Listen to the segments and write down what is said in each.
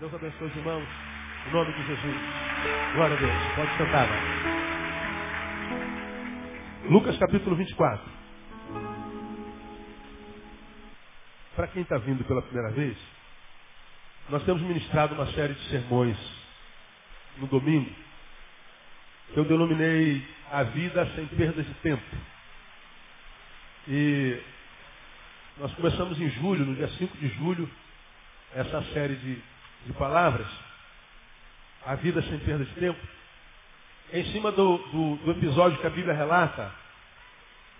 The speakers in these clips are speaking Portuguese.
Deus abençoe os irmãos. Em nome de Jesus. Glória a Deus. Pode sentar, né? Lucas capítulo 24. Para quem está vindo pela primeira vez, nós temos ministrado uma série de sermões no domingo, que eu denominei A Vida Sem Perda de Tempo. E nós começamos em julho, no dia 5 de julho, essa série de, de palavras, A Vida Sem Perda de Tempo, em cima do, do, do episódio que a Bíblia relata,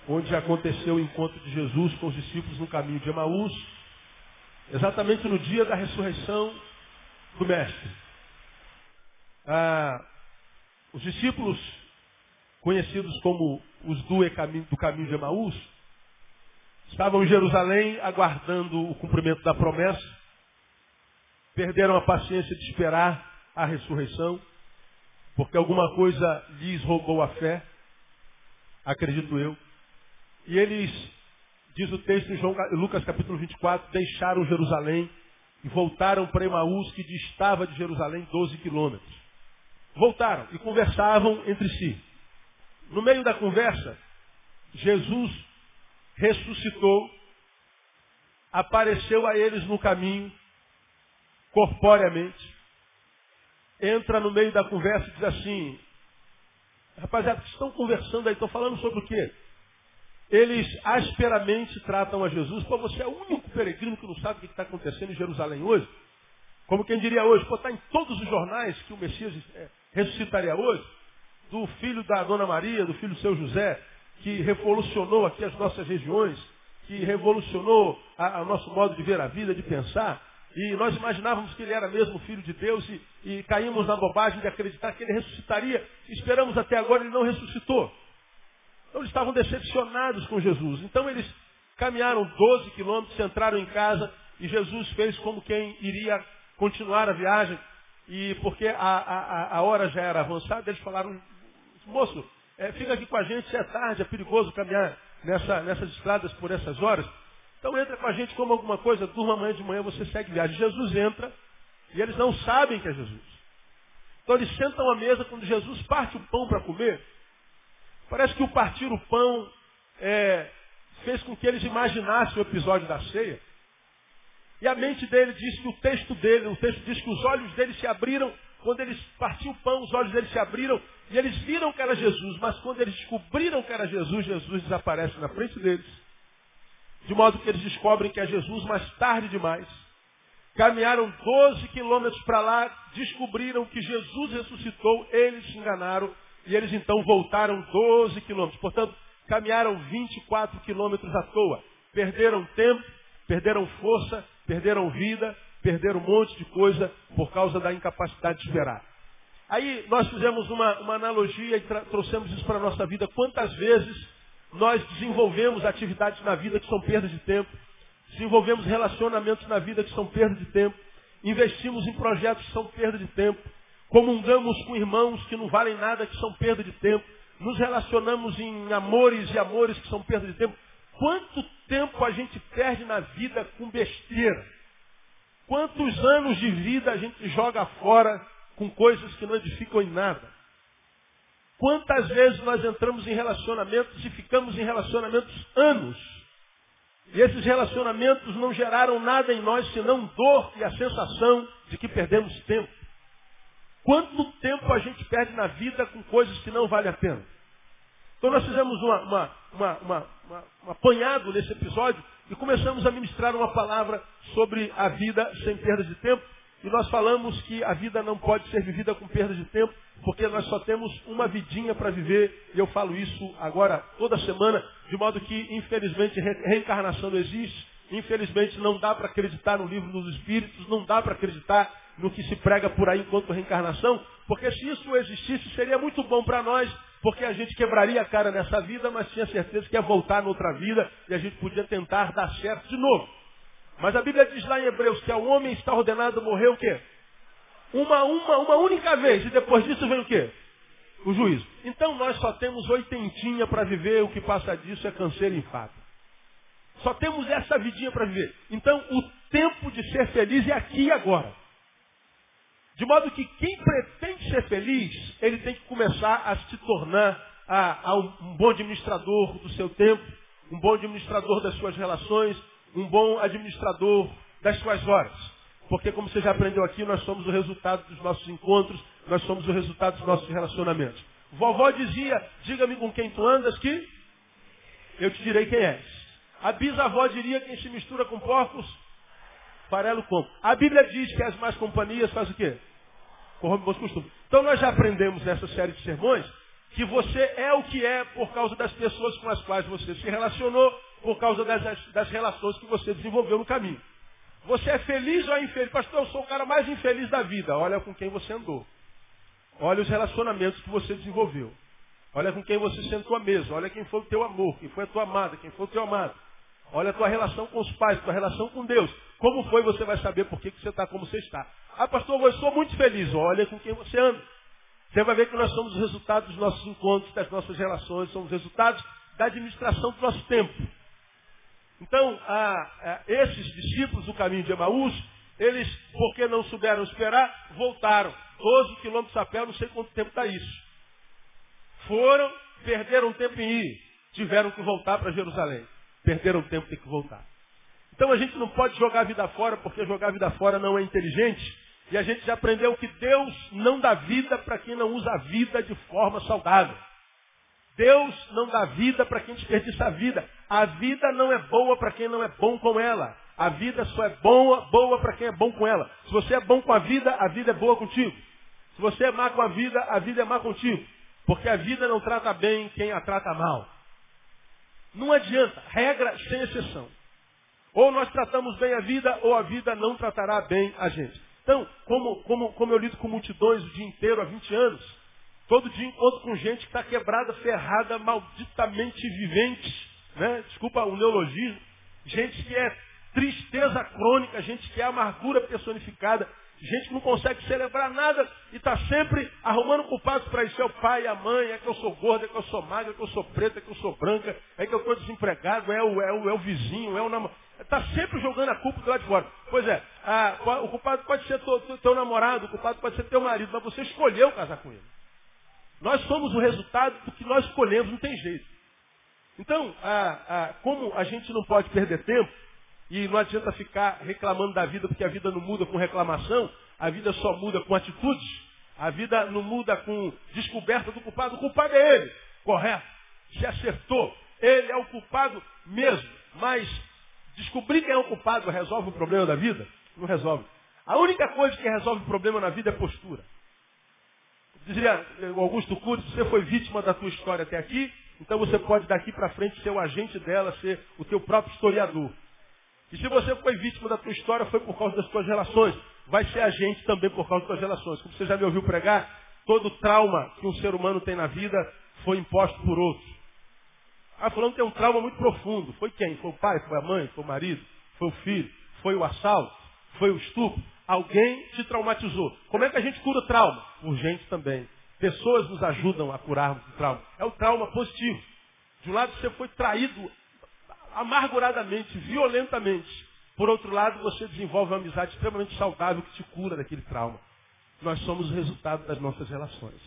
onde aconteceu o encontro de Jesus com os discípulos no caminho de Emaús, exatamente no dia da ressurreição do Mestre. Ah, os discípulos, conhecidos como os do caminho de Emaús, estavam em Jerusalém aguardando o cumprimento da promessa, perderam a paciência de esperar a ressurreição, porque alguma coisa lhes roubou a fé, acredito eu. E eles, diz o texto em João, Lucas capítulo 24, deixaram Jerusalém e voltaram para Emaús, que distava de Jerusalém 12 quilômetros. Voltaram e conversavam entre si. No meio da conversa, Jesus ressuscitou, apareceu a eles no caminho, corporeamente, entra no meio da conversa e diz assim, rapaziada, estão conversando aí, estão falando sobre o quê? Eles asperamente tratam a Jesus, pô, você é o único peregrino que não sabe o que está acontecendo em Jerusalém hoje. Como quem diria hoje, pô, está em todos os jornais que o Messias é, ressuscitaria hoje, do filho da Dona Maria, do filho do seu José, que revolucionou aqui as nossas regiões, que revolucionou o nosso modo de ver a vida, de pensar. E nós imaginávamos que ele era mesmo filho de Deus e, e caímos na bobagem de acreditar que ele ressuscitaria. Esperamos até agora, ele não ressuscitou. Então eles estavam decepcionados com Jesus. Então eles caminharam 12 quilômetros, entraram em casa e Jesus fez como quem iria continuar a viagem. E porque a, a, a hora já era avançada, eles falaram, moço, é, fica aqui com a gente, é tarde, é perigoso caminhar nessa, nessas estradas por essas horas. Então entra com a gente como alguma coisa, durma amanhã de manhã, você segue viagem. Jesus entra e eles não sabem que é Jesus. Então eles sentam à mesa, quando Jesus parte o pão para comer, parece que o partir o pão é, fez com que eles imaginassem o episódio da ceia. E a mente dele diz que o texto dele, o texto diz que os olhos dele se abriram quando eles partiam o pão, os olhos deles se abriram e eles viram que era Jesus, mas quando eles descobriram que era Jesus, Jesus desaparece na frente deles. De modo que eles descobrem que é Jesus mais tarde demais. Caminharam 12 quilômetros para lá, descobriram que Jesus ressuscitou, eles se enganaram e eles então voltaram 12 quilômetros. Portanto, caminharam 24 quilômetros à toa. Perderam tempo, perderam força, perderam vida, perderam um monte de coisa por causa da incapacidade de esperar. Aí nós fizemos uma, uma analogia e trouxemos isso para a nossa vida. Quantas vezes nós desenvolvemos atividades na vida que são perdas de tempo, desenvolvemos relacionamentos na vida que são perda de tempo, investimos em projetos que são perda de tempo, comungamos com irmãos que não valem nada, que são perda de tempo, nos relacionamos em amores e amores que são perda de tempo. Quanto tempo a gente perde na vida com besteira? Quantos anos de vida a gente joga fora com coisas que não edificam em nada? Quantas vezes nós entramos em relacionamentos e ficamos em relacionamentos anos? E esses relacionamentos não geraram nada em nós senão dor e a sensação de que perdemos tempo. Quanto tempo a gente perde na vida com coisas que não valem a pena? Então nós fizemos uma, uma, uma, um apanhado nesse episódio e começamos a ministrar uma palavra sobre a vida sem perda de tempo. E nós falamos que a vida não pode ser vivida com perda de tempo, porque nós só temos uma vidinha para viver. E eu falo isso agora toda semana, de modo que, infelizmente, reencarnação não existe. Infelizmente, não dá para acreditar no livro dos Espíritos, não dá para acreditar no que se prega por aí enquanto reencarnação, porque se isso existisse, seria muito bom para nós, porque a gente quebraria a cara nessa vida, mas tinha certeza que ia voltar noutra vida e a gente podia tentar dar certo de novo. Mas a Bíblia diz lá em Hebreus que ao homem está ordenado morrer o quê? Uma, uma, uma única vez, e depois disso vem o quê? O juízo. Então nós só temos oitentinha para viver, o que passa disso é câncer e infarto. Só temos essa vidinha para viver. Então o tempo de ser feliz é aqui e agora. De modo que quem pretende ser feliz, ele tem que começar a se tornar a, a um bom administrador do seu tempo, um bom administrador das suas relações, um bom administrador das suas horas. Porque, como você já aprendeu aqui, nós somos o resultado dos nossos encontros, nós somos o resultado dos nossos relacionamentos. Vovó dizia, diga-me com quem tu andas que eu te direi quem és. A bisavó diria, quem se mistura com porcos, farelo como. A Bíblia diz que as más companhias faz o quê? Corrompe bons costumes. Então nós já aprendemos nessa série de sermões que você é o que é por causa das pessoas com as quais você se relacionou, por causa das, das relações que você desenvolveu no caminho. Você é feliz ou é infeliz? Pastor, eu sou o cara mais infeliz da vida. Olha com quem você andou. Olha os relacionamentos que você desenvolveu. Olha com quem você sentou à mesa. Olha quem foi o teu amor, quem foi a tua amada, quem foi o teu amado. Olha a tua relação com os pais, tua relação com Deus. Como foi, você vai saber por que, que você está como você está. Ah, pastor, eu sou muito feliz. Olha com quem você anda. Você vai ver que nós somos os resultados dos nossos encontros, das nossas relações, somos resultados da administração do nosso tempo. Então, esses discípulos do caminho de Emaús, eles, porque não souberam esperar, voltaram. 12 quilômetros a pé, não sei quanto tempo está isso. Foram, perderam tempo em ir, tiveram que voltar para Jerusalém. Perderam tempo, tem que voltar. Então a gente não pode jogar a vida fora, porque jogar a vida fora não é inteligente. E a gente já aprendeu que Deus não dá vida para quem não usa a vida de forma saudável. Deus não dá vida para quem desperdiça a vida. A vida não é boa para quem não é bom com ela. A vida só é boa, boa para quem é bom com ela. Se você é bom com a vida, a vida é boa contigo. Se você é má com a vida, a vida é má contigo. Porque a vida não trata bem quem a trata mal. Não adianta, regra sem exceção. Ou nós tratamos bem a vida, ou a vida não tratará bem a gente. Então, como, como, como eu lido com multidões o dia inteiro há 20 anos, todo dia encontro com gente que está quebrada, ferrada, malditamente vivente, né? desculpa o neologismo, gente que é tristeza crônica, gente que é amargura personificada, gente que não consegue celebrar nada e está sempre arrumando culpados para isso. É o pai, a mãe, é que eu sou gorda, é que eu sou magra, é que eu sou preta, é que eu sou branca, é que eu estou desempregado, é o, é, o, é o vizinho, é o namorado. Está sempre jogando a culpa do lado de fora. Pois é, a, o culpado pode ser teu, teu namorado, o culpado pode ser teu marido, mas você escolheu casar com ele. Nós somos o resultado do que nós escolhemos, não tem jeito. Então, a, a, como a gente não pode perder tempo, e não adianta ficar reclamando da vida, porque a vida não muda com reclamação, a vida só muda com atitudes, a vida não muda com descoberta do culpado, o culpado é ele, correto, se acertou, ele é o culpado mesmo, mas descobrir quem é o culpado resolve o problema da vida? Não resolve. A única coisa que resolve o problema na vida é postura. Dizia Augusto Cury, você foi vítima da tua história até aqui, então você pode daqui para frente ser o agente dela, ser o teu próprio historiador. E se você foi vítima da tua história, foi por causa das tuas relações. Vai ser agente também por causa das tuas relações. Como você já me ouviu pregar, todo trauma que um ser humano tem na vida foi imposto por outros. Ah, falando tem um trauma muito profundo. Foi quem? Foi o pai, foi a mãe, foi o marido, foi o filho, foi o assalto, foi o estupro. Alguém te traumatizou. Como é que a gente cura trauma? Urgente também. Pessoas nos ajudam a curarmos o trauma. É o trauma positivo. De um lado você foi traído amarguradamente, violentamente. Por outro lado, você desenvolve uma amizade extremamente saudável que te cura daquele trauma. Nós somos o resultado das nossas relações.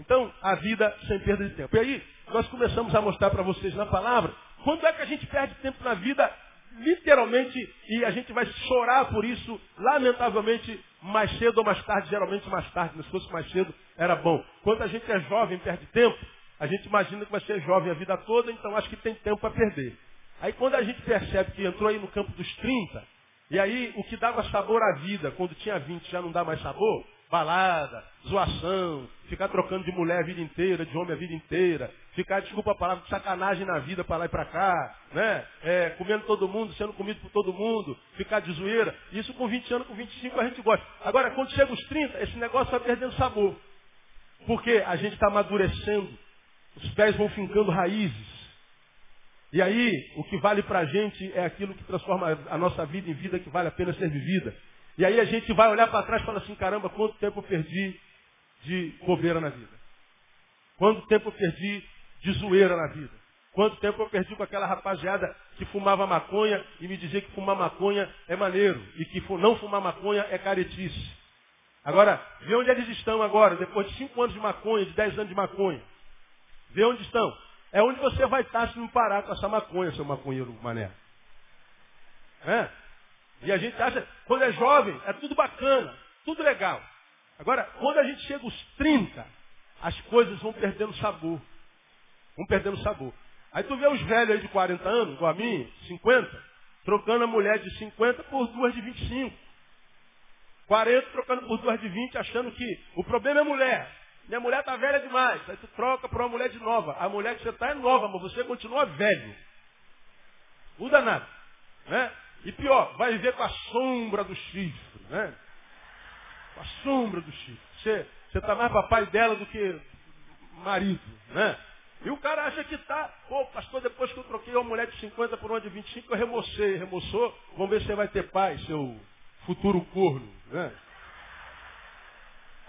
Então, a vida sem perda de tempo. E aí, nós começamos a mostrar para vocês na palavra, quando é que a gente perde tempo na vida, literalmente, e a gente vai chorar por isso, lamentavelmente, mais cedo ou mais tarde, geralmente mais tarde, mas se fosse mais cedo, era bom. Quando a gente é jovem, perde tempo, a gente imagina que vai ser jovem a vida toda, então acho que tem tempo para perder. Aí quando a gente percebe que entrou aí no campo dos 30, e aí o que dava sabor à vida, quando tinha 20 já não dá mais sabor, balada, zoação, ficar trocando de mulher a vida inteira, de homem a vida inteira, ficar, desculpa a palavra, de sacanagem na vida para lá e para cá, né? É, comendo todo mundo, sendo comido por todo mundo, ficar de zoeira. Isso com 20 anos, com 25 a gente gosta. Agora, quando chega os 30, esse negócio vai perdendo sabor. Porque a gente está amadurecendo, os pés vão fincando raízes. E aí, o que vale para a gente é aquilo que transforma a nossa vida em vida que vale a pena ser vivida. E aí a gente vai olhar para trás e fala assim, caramba, quanto tempo eu perdi de bobeira na vida? Quanto tempo eu perdi de zoeira na vida? Quanto tempo eu perdi com aquela rapaziada que fumava maconha e me dizia que fumar maconha é maneiro e que não fumar maconha é caretice? Agora, vê onde eles estão agora, depois de cinco anos de maconha, de dez anos de maconha. Vê onde estão. É onde você vai estar se não parar com essa maconha, seu maconheiro mané. É? E a gente acha, quando é jovem, é tudo bacana, tudo legal. Agora, quando a gente chega aos 30, as coisas vão perdendo sabor. Vão perdendo sabor. Aí tu vê os velhos aí de 40 anos, igual a mim, 50, trocando a mulher de 50 por duas de 25. 40 trocando por duas de 20, achando que o problema é mulher. Minha mulher está velha demais. Aí tu troca por uma mulher de nova. A mulher que você está é nova, mas você continua velho. Muda nada. Né? E pior, vai viver com a sombra do chifre. Né? Com a sombra do chifre. Você está mais papai dela do que marido. Né? E o cara acha que está, pô, pastor, depois que eu troquei uma mulher de 50 por uma de 25, eu remocei. Remoçou, vamos ver se você vai ter paz, seu futuro corno. Né?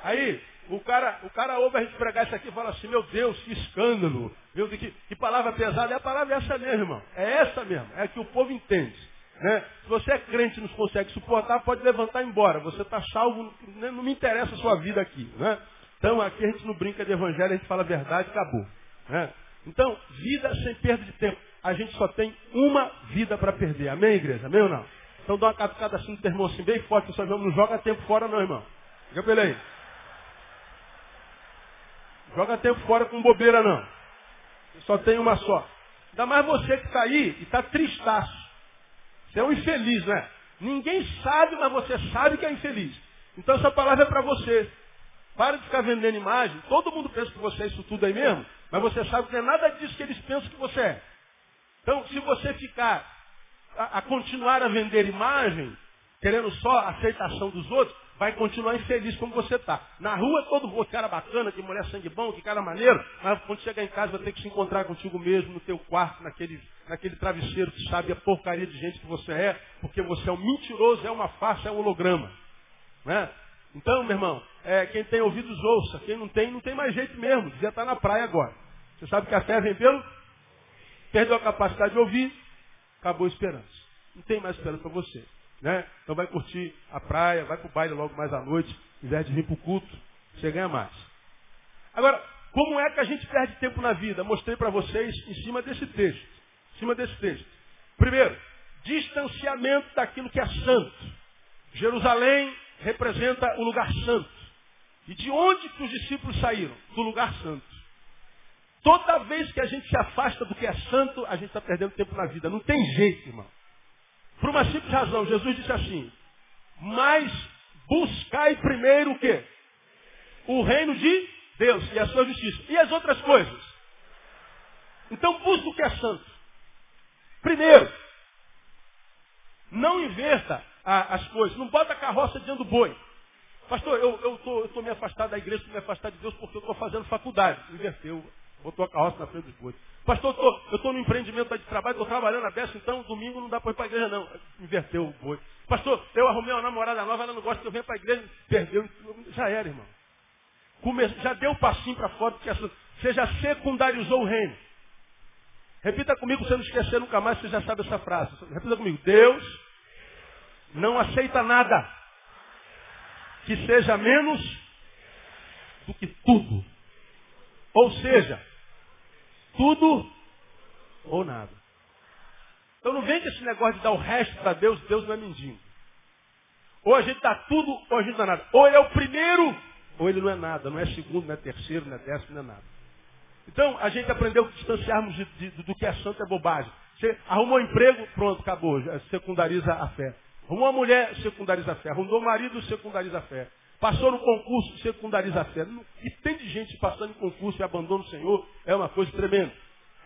Aí, o cara, o cara ouve a gente pregar isso aqui e fala assim, meu Deus, que escândalo. Meu Deus, que, que palavra pesada. É a palavra essa mesmo, irmão. É essa mesmo. É que o povo entende. Né? Se você é crente e não consegue suportar, pode levantar e ir embora. Você está salvo, não me interessa a sua vida aqui. Né? Então aqui a gente não brinca de evangelho, a gente fala a verdade, acabou. Né? Então, vida sem perda de tempo. A gente só tem uma vida para perder. Amém, igreja? Amém ou não? Então dá uma catucada assim no teu irmão assim, bem forte, só não joga tempo fora não, irmão. Diga pra ele aí. Joga tempo fora com bobeira não. Só tem uma só. Ainda mais você que está aí e está tristaço. Você é um infeliz, né? Ninguém sabe, mas você sabe que é infeliz. Então essa palavra é para você. Para de ficar vendendo imagem. Todo mundo pensa que você é isso tudo aí mesmo, mas você sabe que não é nada disso que eles pensam que você é. Então, se você ficar a, a continuar a vender imagem, querendo só a aceitação dos outros, vai continuar infeliz como você está. Na rua todo mundo, cara bacana, que mulher sangue bom, que cara maneiro, mas quando chegar em casa vai ter que se encontrar contigo mesmo, no teu quarto, naquele, naquele travesseiro que sabe a porcaria de gente que você é, porque você é um mentiroso, é uma farsa, é um holograma. Né? Então, meu irmão, é, quem tem ouvidos ouça, quem não tem, não tem mais jeito mesmo, devia estar na praia agora. Você sabe que a fé vem pelo? Perdeu a capacidade de ouvir, acabou a esperança. Não tem mais esperança para você. Né? Então vai curtir a praia, vai para o baile logo mais à noite, ao invés de vir para o culto, você ganha mais. Agora, como é que a gente perde tempo na vida? Mostrei para vocês em cima desse texto. Em cima desse texto. Primeiro, distanciamento daquilo que é santo. Jerusalém representa o lugar santo. E de onde que os discípulos saíram? Do lugar santo. Toda vez que a gente se afasta do que é santo, a gente está perdendo tempo na vida. Não tem jeito, irmão. Por uma simples razão, Jesus disse assim, mas buscai primeiro o quê? O reino de Deus e a sua justiça. E as outras coisas? Então busca o que é santo. Primeiro, não inverta a, as coisas. Não bota a carroça diante do boi. Pastor, eu estou me afastado da igreja, estou me afastado de Deus porque eu estou fazendo faculdade. Inverteu. Botou a carroça na frente dos bois. Pastor, eu estou no empreendimento de trabalho, estou trabalhando a beça, então domingo não dá para ir para a igreja, não. Inverteu o boi. Pastor, eu arrumei uma namorada nova, ela não gosta que eu venha para a igreja. Perdeu. Já era, irmão. Já deu o passinho para fora, porque você já secundarizou o reino. Repita comigo, você não esquecer nunca mais, você já sabe essa frase. Repita comigo. Deus não aceita nada que seja menos do que tudo. Ou seja, tudo ou nada. Então não vem com esse negócio de dar o resto para Deus, Deus não é mendigo. Ou a gente dá tudo, ou a gente dá nada. Ou ele é o primeiro, ou ele não é nada. Não é segundo, não é terceiro, não é décimo, não é nada. Então, a gente aprendeu que distanciarmos de, de, do que é santo é bobagem. Você arrumou um emprego, pronto, acabou. Secundariza a fé. Arrumou uma mulher, secundariza a fé. Arrumou um marido, secundariza a fé. Passou no concurso, secundariza a fé. E tem de gente passando em concurso e abandona o Senhor, é uma coisa tremenda.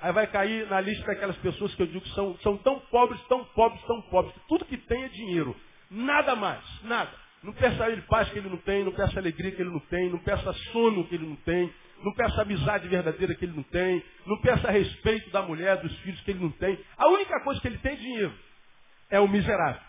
Aí vai cair na lista daquelas pessoas que eu digo que são, são tão pobres, tão pobres, tão pobres. Tudo que tem é dinheiro. Nada mais, nada. Não peça a ele paz que ele não tem, não peça alegria que ele não tem, não peça sono que ele não tem, não peça amizade verdadeira que ele não tem, não peça respeito da mulher, dos filhos que ele não tem. A única coisa que ele tem é dinheiro. É o miserável.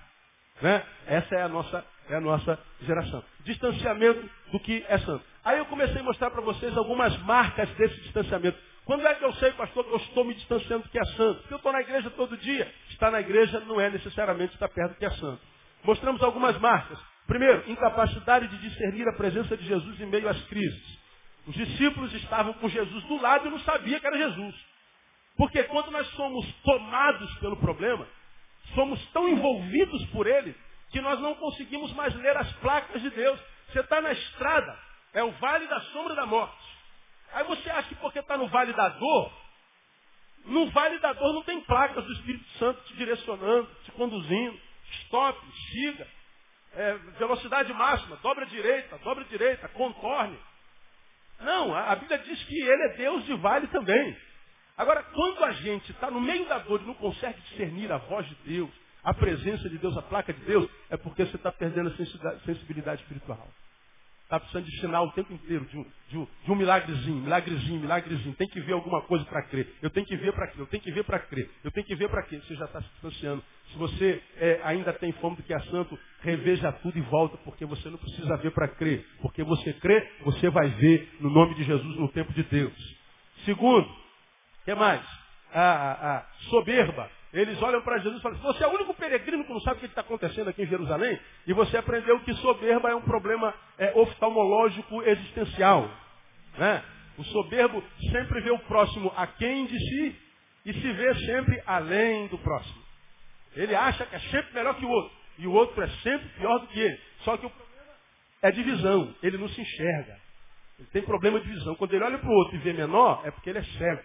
Né? Essa é a nossa é a nossa geração. Distanciamento do que é santo. Aí eu comecei a mostrar para vocês algumas marcas desse distanciamento. Quando é que eu sei, pastor, que eu estou me distanciando do que é santo? Porque eu estou na igreja todo dia. Estar na igreja não é necessariamente estar perto do que é santo. Mostramos algumas marcas. Primeiro, incapacidade de discernir a presença de Jesus em meio às crises. Os discípulos estavam com Jesus do lado e não sabiam que era Jesus. Porque quando nós somos tomados pelo problema, somos tão envolvidos por ele, que nós não conseguimos mais ler as placas de Deus. Você está na estrada, é o vale da sombra da morte. Aí você acha que porque está no vale da dor, no vale da dor não tem placas do Espírito Santo te direcionando, te conduzindo. Stop, siga. É, velocidade máxima, dobra direita, dobra direita, contorne. Não, a, Bíblia diz que ele é Deus de vale também. Agora, quando a gente está no meio da dor e não consegue discernir a voz de Deus, a presença de Deus, a placa de Deus, é porque você está perdendo a sensibilidade espiritual. Está precisando de sinal o tempo inteiro, de um, de um, de um milagrezinho, milagrezinho, milagrezinho. Tem que ver alguma coisa para crer. Eu tenho que ver para crer, eu tenho que ver para crer, eu tenho que ver para crer. Você já está se distanciando. Se você é, ainda tem fome do que é santo, reveja tudo e volta, porque você não precisa ver para crer. Porque você crê, você vai ver no nome de Jesus no tempo de Deus. Segundo, o que mais? A, a soberba. Eles olham para Jesus e falam, você é o único peregrino que não sabe o que está acontecendo aqui em Jerusalém, e você aprendeu que soberba é um problema é, oftalmológico existencial. Né? O soberbo sempre vê o próximo aquém de si e se vê sempre além do próximo. Ele acha que é sempre melhor que o outro, e o outro é sempre pior do que ele. Só que o problema é divisão, ele não se enxerga. Ele tem problema de visão. Quando ele olha para o outro e vê menor, é porque ele é cego.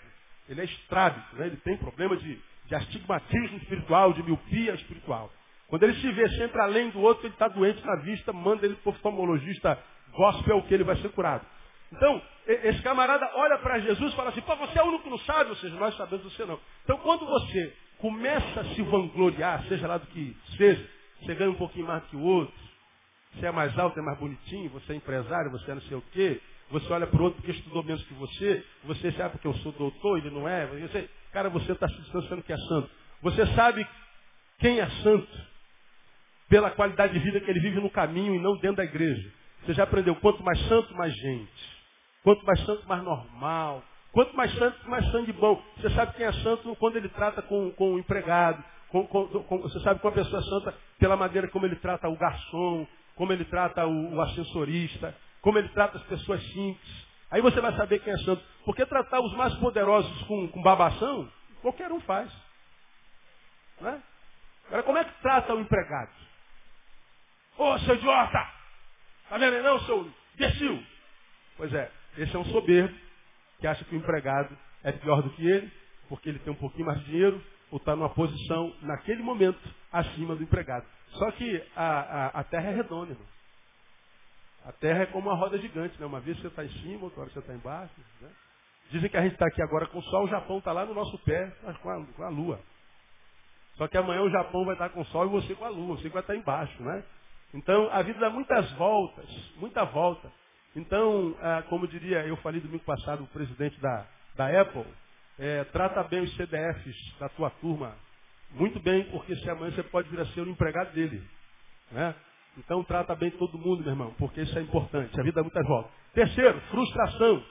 Ele é estrábico, né? ele tem problema de de astigmatismo espiritual, de miopia espiritual. Quando ele se vê sempre além do outro, ele está doente na vista, manda ele para o oftalmologista gospel que ele vai ser curado. Então, esse camarada olha para Jesus e fala assim, pô, você é o único que não sabe, ou seja, nós sabemos você não. Então, quando você começa a se vangloriar, seja lá do que seja, você ganha um pouquinho mais que o outro, você é mais alto, é mais bonitinho, você é empresário, você é não sei o quê, você olha para o outro porque estudou menos que você, você sabe porque eu sou doutor, ele não é, você, Cara, você está se distanciando que é santo. Você sabe quem é santo pela qualidade de vida que ele vive no caminho e não dentro da igreja. Você já aprendeu, quanto mais santo, mais gente. Quanto mais santo, mais normal. Quanto mais santo, mais sangue bom. Você sabe quem é santo quando ele trata com, com o empregado. Com, com, com, você sabe qual a pessoa é santa pela maneira como ele trata o garçom, como ele trata o, o ascensorista, como ele trata as pessoas simples. Aí você vai saber quem é santo. Porque tratar os mais poderosos com, com babação, qualquer um faz. Né? Agora, como é que trata o empregado? Ô, oh, seu idiota! Tá vendo não, seu imbecil? Pois é, esse é um soberbo que acha que o empregado é pior do que ele, porque ele tem um pouquinho mais de dinheiro, ou está numa posição, naquele momento, acima do empregado. Só que a, a, a terra é redonda, irmão. A Terra é como uma roda gigante, né? Uma vez você está em cima, outra hora você está embaixo. Né? Dizem que a gente está aqui agora com o Sol, o Japão está lá no nosso pé, com a, com a Lua. Só que amanhã o Japão vai estar com o Sol e você com a Lua, você vai estar embaixo, né? Então, a vida dá muitas voltas, muita volta. Então, ah, como diria, eu falei domingo passado, o presidente da, da Apple, é, trata bem os CDFs da tua turma, muito bem, porque se amanhã você pode vir a ser o empregado dele. Né? Então trata bem todo mundo, meu irmão, porque isso é importante. A vida dá muitas voltas. Terceiro, frustração.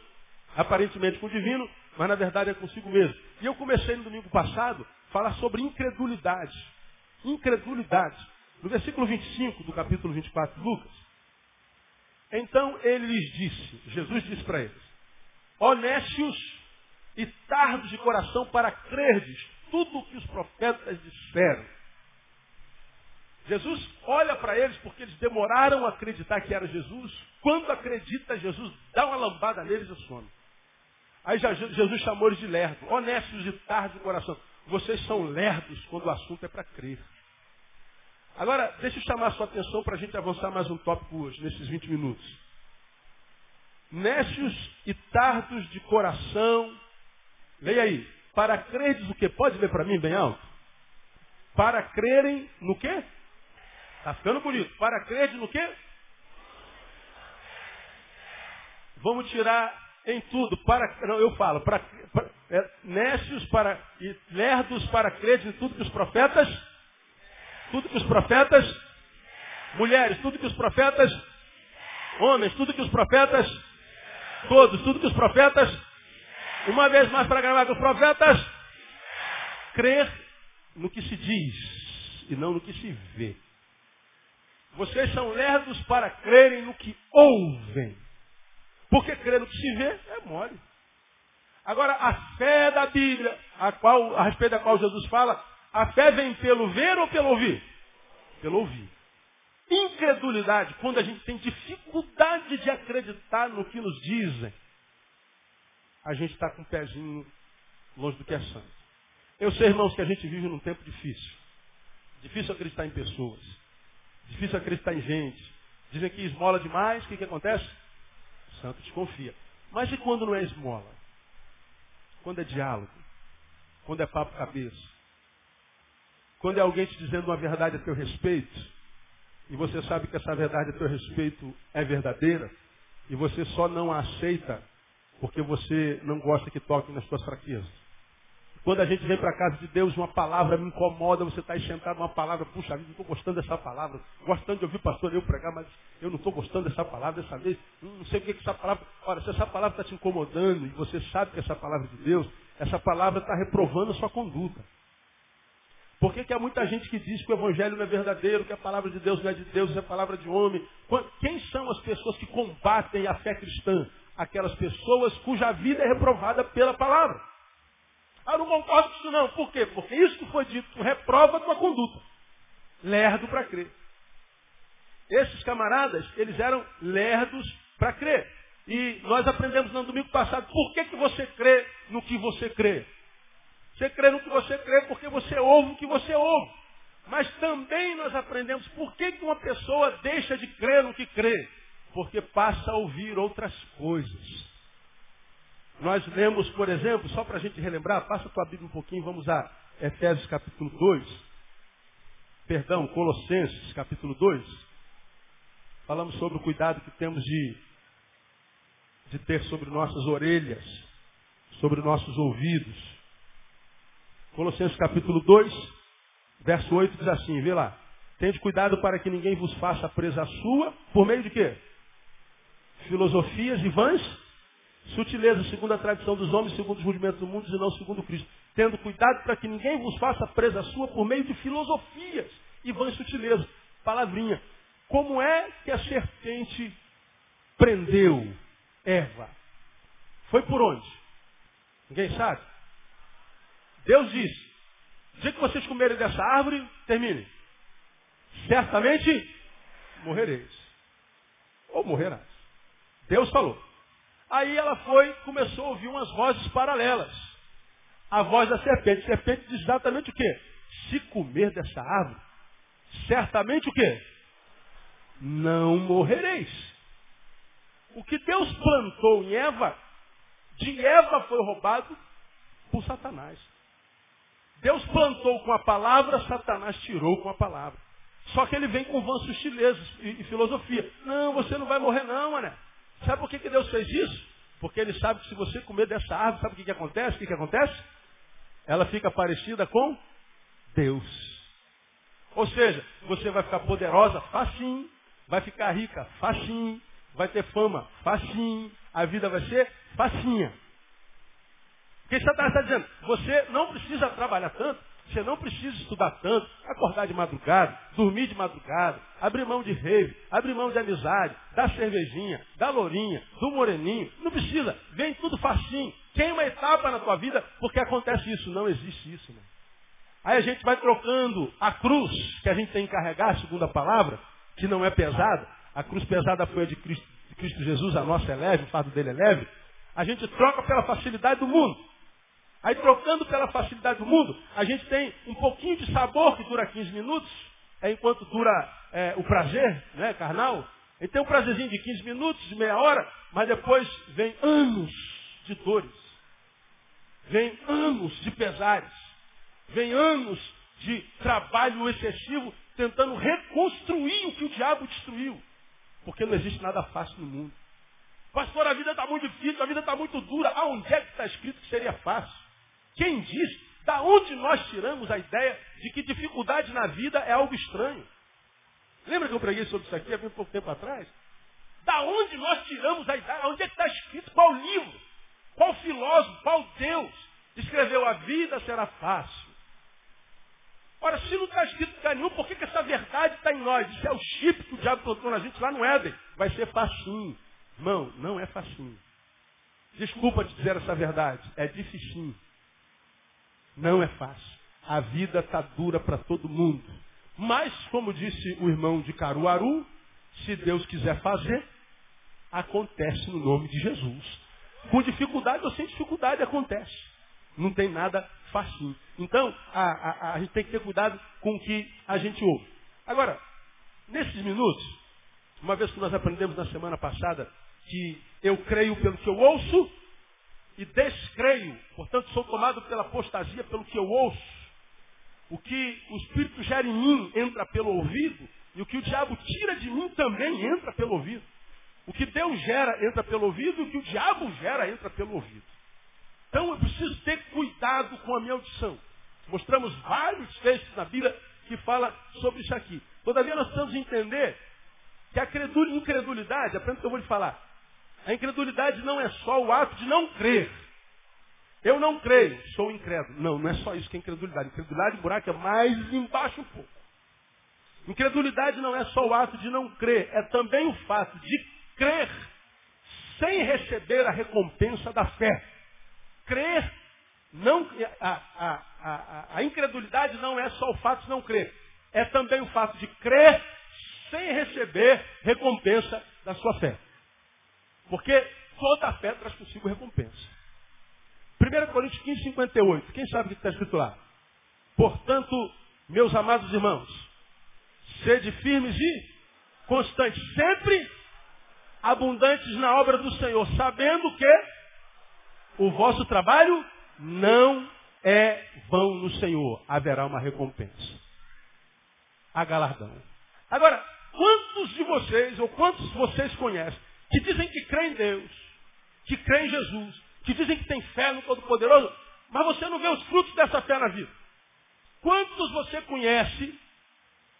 Aparentemente com o divino, mas na verdade é consigo mesmo. E eu comecei no domingo passado a falar sobre incredulidade. Incredulidade. No versículo 25 do capítulo 24 de Lucas. Então ele lhes disse, Jesus disse para eles, honestos e tardos de coração para crerdes tudo o que os profetas disseram. Jesus olha para eles porque eles demoraram a acreditar que era Jesus. Quando acredita, Jesus dá uma lambada neles e some. Aí Jesus chamou eles de lerdos, honestos e tarde de coração. Vocês são lerdos quando o assunto é para crer. Agora, deixa eu chamar a sua atenção para a gente avançar mais um tópico hoje, nesses 20 minutos. Nécios e tardos de coração. Leia aí. Para creres o que? Pode ler para mim bem alto? Para crerem no quê? Está ficando bonito. Para crer no quê? Vamos tirar em tudo. Para, não, eu falo, para, para é, nécios para, e lerdos para crer em tudo que os profetas, tudo que os profetas, mulheres, tudo que os profetas, homens, tudo que os profetas, todos, tudo que os profetas, uma vez mais para gravar os profetas, crer no que se diz e não no que se vê. Vocês são lerdos para crerem no que ouvem. Porque crer no que se vê é mole. Agora, a fé da Bíblia, a, qual, a respeito da qual Jesus fala, a fé vem pelo ver ou pelo ouvir? Pelo ouvir. Incredulidade, quando a gente tem dificuldade de acreditar no que nos dizem, a gente está com o pezinho longe do que é santo. Eu sei, irmãos, que a gente vive num tempo difícil. Difícil acreditar em pessoas. Difícil acreditar em gente. Dizem que esmola demais, o que, que acontece? O santo desconfia. Mas e quando não é esmola? Quando é diálogo? Quando é papo cabeça? Quando é alguém te dizendo uma verdade a teu respeito, e você sabe que essa verdade a teu respeito é verdadeira, e você só não a aceita porque você não gosta que toquem nas suas fraquezas. Quando a gente vem para a casa de Deus, uma palavra me incomoda, você está aí sentado uma palavra, puxa vida, não estou gostando dessa palavra, gostando de ouvir o pastor eu pregar, mas eu não estou gostando dessa palavra dessa vez, hum, não sei porque que essa palavra. Ora, se essa palavra está te incomodando e você sabe que essa palavra é de Deus, essa palavra está reprovando a sua conduta. Por que, que há muita gente que diz que o Evangelho não é verdadeiro, que a palavra de Deus não é de Deus, é palavra de homem? Quem são as pessoas que combatem a fé cristã? Aquelas pessoas cuja vida é reprovada pela palavra. Ah, não concordo com isso não. Por quê? Porque isso que foi dito reprova a tua conduta. Lerdo para crer. Esses camaradas, eles eram lerdos para crer. E nós aprendemos no domingo passado, por que, que você crê no que você crê? Você crê no que você crê porque você ouve o que você ouve. Mas também nós aprendemos por que, que uma pessoa deixa de crer no que crê. Porque passa a ouvir outras coisas. Nós lemos, por exemplo, só para a gente relembrar, passa a tua Bíblia um pouquinho, vamos a Efésios capítulo 2. Perdão, Colossenses capítulo 2. Falamos sobre o cuidado que temos de, de ter sobre nossas orelhas, sobre nossos ouvidos. Colossenses capítulo 2, verso 8 diz assim, vê lá. Tende cuidado para que ninguém vos faça presa sua, por meio de quê? Filosofias e vãs Sutileza segundo a tradição dos homens, segundo os rudimentos do mundo, e não segundo Cristo. Tendo cuidado para que ninguém vos faça presa sua por meio de filosofias e vãs sutilezas. Palavrinha. Como é que a serpente prendeu Eva? Foi por onde? Ninguém sabe? Deus disse, dia que vocês comerem dessa árvore, termine. Certamente morrereis. Ou morrerás. Deus falou. Aí ela foi, começou a ouvir umas vozes paralelas. A voz da serpente. A serpente diz exatamente o quê? Se comer dessa árvore, certamente o quê? Não morrereis. O que Deus plantou em Eva, de Eva foi roubado por Satanás. Deus plantou com a palavra, Satanás tirou com a palavra. Só que ele vem com vãs sutilezas e, e filosofia. Não, você não vai morrer não, mané. Sabe por que, que Deus fez isso? Porque ele sabe que se você comer dessa árvore, sabe o que, que acontece? O que, que acontece? Ela fica parecida com Deus. Ou seja, você vai ficar poderosa facinho, vai ficar rica facinho, vai ter fama facinho, a vida vai ser facinha. Porque Satanás está dizendo, você não precisa trabalhar tanto, você não precisa estudar tanto, acordar de madrugada, dormir de madrugada, abrir mão de rave, abrir mão de amizade, da cervejinha, da lourinha, do moreninho. Não precisa. Vem tudo facinho. Tem uma etapa na tua vida porque acontece isso. Não existe isso. Né? Aí a gente vai trocando a cruz que a gente tem que carregar, segundo a palavra, que não é pesada. A cruz pesada foi a de Cristo, de Cristo Jesus, a nossa é leve, o fardo dele é leve. A gente troca pela facilidade do mundo. Aí trocando pela facilidade do mundo, a gente tem um pouquinho de sabor que dura 15 minutos, é enquanto dura é, o prazer, né, carnal. Ele tem um prazerzinho de 15 minutos, de meia hora, mas depois vem anos de dores. Vem anos de pesares. Vem anos de trabalho excessivo tentando reconstruir o que o diabo destruiu. Porque não existe nada fácil no mundo. Pastor, a vida está muito difícil, a vida está muito dura. Aonde é que está escrito que seria fácil? Quem diz? Da onde nós tiramos a ideia de que dificuldade na vida é algo estranho? Lembra que eu preguei sobre isso aqui há bem pouco tempo atrás? Da onde nós tiramos a ideia? Onde é que está escrito? Qual livro? Qual filósofo? Qual Deus escreveu a vida será fácil? Ora, se não está escrito lugar nenhum, por que, que essa verdade está em nós? Isso é o chip que o diabo plantou na gente lá no Éden. Vai ser facinho. Irmão, não é facinho. Desculpa te dizer essa verdade. É difícil. Não é fácil. A vida está dura para todo mundo. Mas, como disse o irmão de Caruaru, se Deus quiser fazer, acontece no nome de Jesus. Com dificuldade ou sem dificuldade acontece. Não tem nada facinho. Então, a, a, a gente tem que ter cuidado com o que a gente ouve. Agora, nesses minutos, uma vez que nós aprendemos na semana passada que eu creio pelo que eu ouço e descreio, portanto sou tomado pela apostasia pelo que eu ouço. O que o Espírito gera em mim entra pelo ouvido e o que o diabo tira de mim também entra pelo ouvido. O que Deus gera entra pelo ouvido e o que o diabo gera entra pelo ouvido. Então eu preciso ter cuidado com a minha audição. Mostramos vários textos na Bíblia que fala sobre isso aqui. Todavia nós precisamos entender que a incredulidade, aprenda o que eu vou lhe falar. A incredulidade não é só o ato de não crer. Eu não creio, sou incrédulo. Não, não é só isso que é incredulidade. Incredulidade, buraco é mais embaixo um pouco. Incredulidade não é só o ato de não crer, é também o fato de crer sem receber a recompensa da fé. Crer, não, a, a, a, a incredulidade não é só o fato de não crer, é também o fato de crer sem receber recompensa da sua fé. Porque toda fé traz consigo recompensa. 1 Coríntios 15, 58. Quem sabe o que está escrito lá? Portanto, meus amados irmãos, sede firmes e constantes, sempre abundantes na obra do Senhor, sabendo que o vosso trabalho não é vão no Senhor. Haverá uma recompensa. Há galardão. Agora, quantos de vocês, ou quantos vocês conhecem, que dizem que creem em Deus, que creem em Jesus, que dizem que têm fé no Todo-Poderoso, mas você não vê os frutos dessa fé na vida? Quantos você conhece,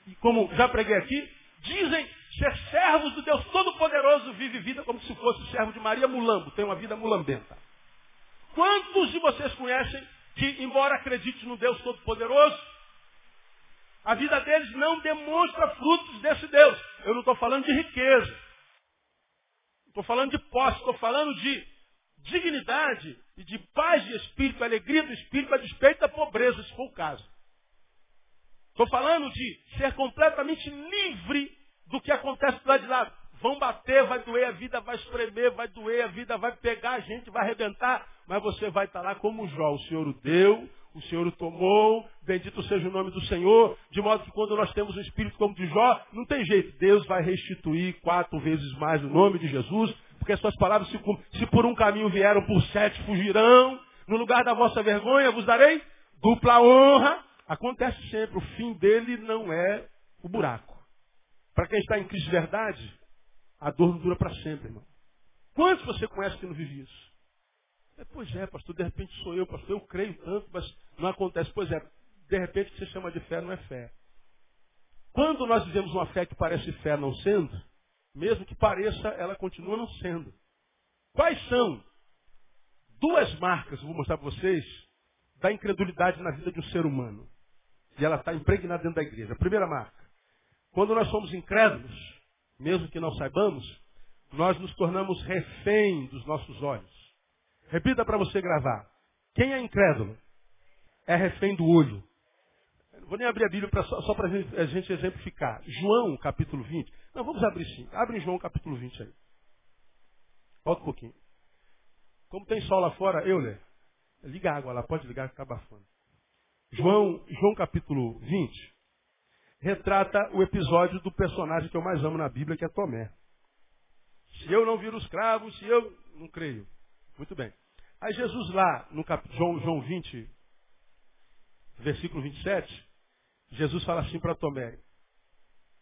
e como já preguei aqui, dizem ser servos do Deus Todo-Poderoso, vive vida como se fosse servo de Maria Mulambo, tem uma vida mulambenta. Quantos de vocês conhecem que, embora acreditem no Deus Todo-Poderoso, a vida deles não demonstra frutos desse Deus? Eu não estou falando de riqueza. Estou falando de posse, estou falando de dignidade e de paz de espírito, alegria do espírito a despeito da pobreza, se for o caso. Estou falando de ser completamente livre do que acontece lado de lá. Vão bater, vai doer, a vida vai espremer, vai doer, a vida vai pegar a gente, vai arrebentar mas você vai estar lá como Jó. O Senhor o deu, o Senhor o tomou, bendito seja o nome do Senhor, de modo que quando nós temos um espírito como de Jó, não tem jeito, Deus vai restituir quatro vezes mais o nome de Jesus, porque as suas palavras, se, se por um caminho vieram, por sete fugirão, no lugar da vossa vergonha vos darei dupla honra. Acontece sempre, o fim dele não é o buraco. Para quem está em Cristo de verdade, a dor não dura para sempre, irmão. Quantos você conhece que não vive isso? É, pois é, pastor, de repente sou eu, pastor, eu creio tanto, mas não acontece. Pois é, de repente o que você chama de fé não é fé. Quando nós dizemos uma fé que parece fé não sendo, mesmo que pareça, ela continua não sendo. Quais são duas marcas, vou mostrar para vocês, da incredulidade na vida de um ser humano? E ela está impregnada dentro da igreja. A primeira marca. Quando nós somos incrédulos, mesmo que não saibamos, nós nos tornamos refém dos nossos olhos. Repita para você gravar. Quem é incrédulo? É refém do olho. Vou nem abrir a Bíblia pra, só, só para a gente exemplificar. João, capítulo 20. Não, vamos abrir sim. Abre João, capítulo 20 aí. Volta um pouquinho. Como tem sol lá fora, eu, Lê. Liga a água lá, pode ligar que está abafando. João, João capítulo 20 retrata o episódio do personagem que eu mais amo na Bíblia, que é Tomé. Se eu não viro os cravos, se eu não creio. Muito bem. Aí Jesus lá, no cap... João, João 20, versículo 27, Jesus fala assim para Tomé.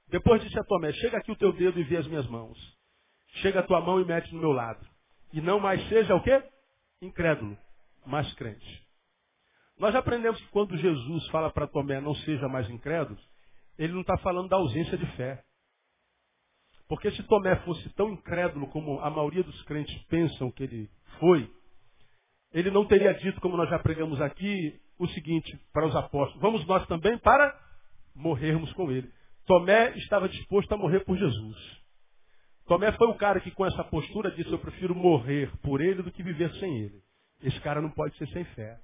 Depois disse a Tomé, chega aqui o teu dedo e vê as minhas mãos. Chega a tua mão e mete no meu lado. E não mais seja o quê? Incrédulo, mas crente. Nós aprendemos que quando Jesus fala para Tomé, não seja mais incrédulo, ele não está falando da ausência de fé. Porque se Tomé fosse tão incrédulo como a maioria dos crentes pensam que ele foi, ele não teria dito, como nós já pregamos aqui, o seguinte para os apóstolos: vamos nós também para morrermos com ele. Tomé estava disposto a morrer por Jesus. Tomé foi o cara que com essa postura disse, eu prefiro morrer por ele do que viver sem ele. Esse cara não pode ser sem fé.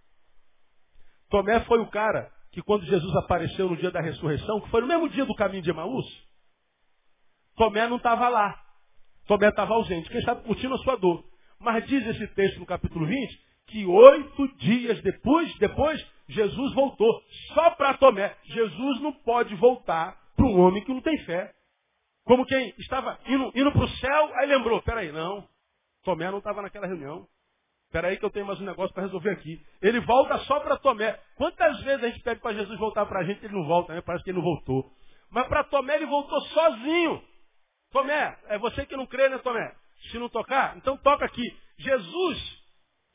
Tomé foi o cara que quando Jesus apareceu no dia da ressurreição, que foi no mesmo dia do caminho de Emaús, Tomé não estava lá. Tomé estava ausente. Quem estava curtindo a sua dor. Mas diz esse texto no capítulo 20 que oito dias depois, depois, Jesus voltou. Só para Tomé. Jesus não pode voltar para um homem que não tem fé. Como quem estava indo, indo para o céu, aí lembrou, peraí, não. Tomé não estava naquela reunião. Espera aí que eu tenho mais um negócio para resolver aqui. Ele volta só para Tomé. Quantas vezes a gente pede para Jesus voltar para a gente ele não volta, né? Parece que ele não voltou. Mas para Tomé ele voltou sozinho. Tomé, é você que não crê, né, Tomé? Se não tocar, então toca aqui. Jesus,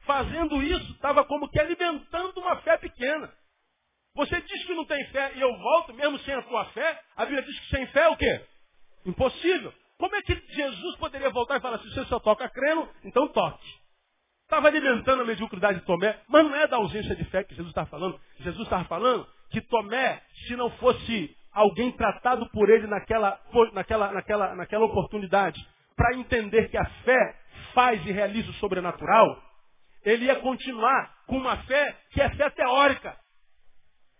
fazendo isso, estava como que alimentando uma fé pequena. Você diz que não tem fé e eu volto, mesmo sem a tua fé. A Bíblia diz que sem fé é o quê? Impossível. Como é que Jesus poderia voltar e falar assim, você só toca crendo, então toque. Estava alimentando a mediocridade de Tomé, mas não é da ausência de fé que Jesus está falando. Jesus estava falando que Tomé, se não fosse alguém tratado por ele naquela, naquela, naquela, naquela oportunidade, para entender que a fé faz e realiza o sobrenatural, ele ia continuar com uma fé que é fé teórica.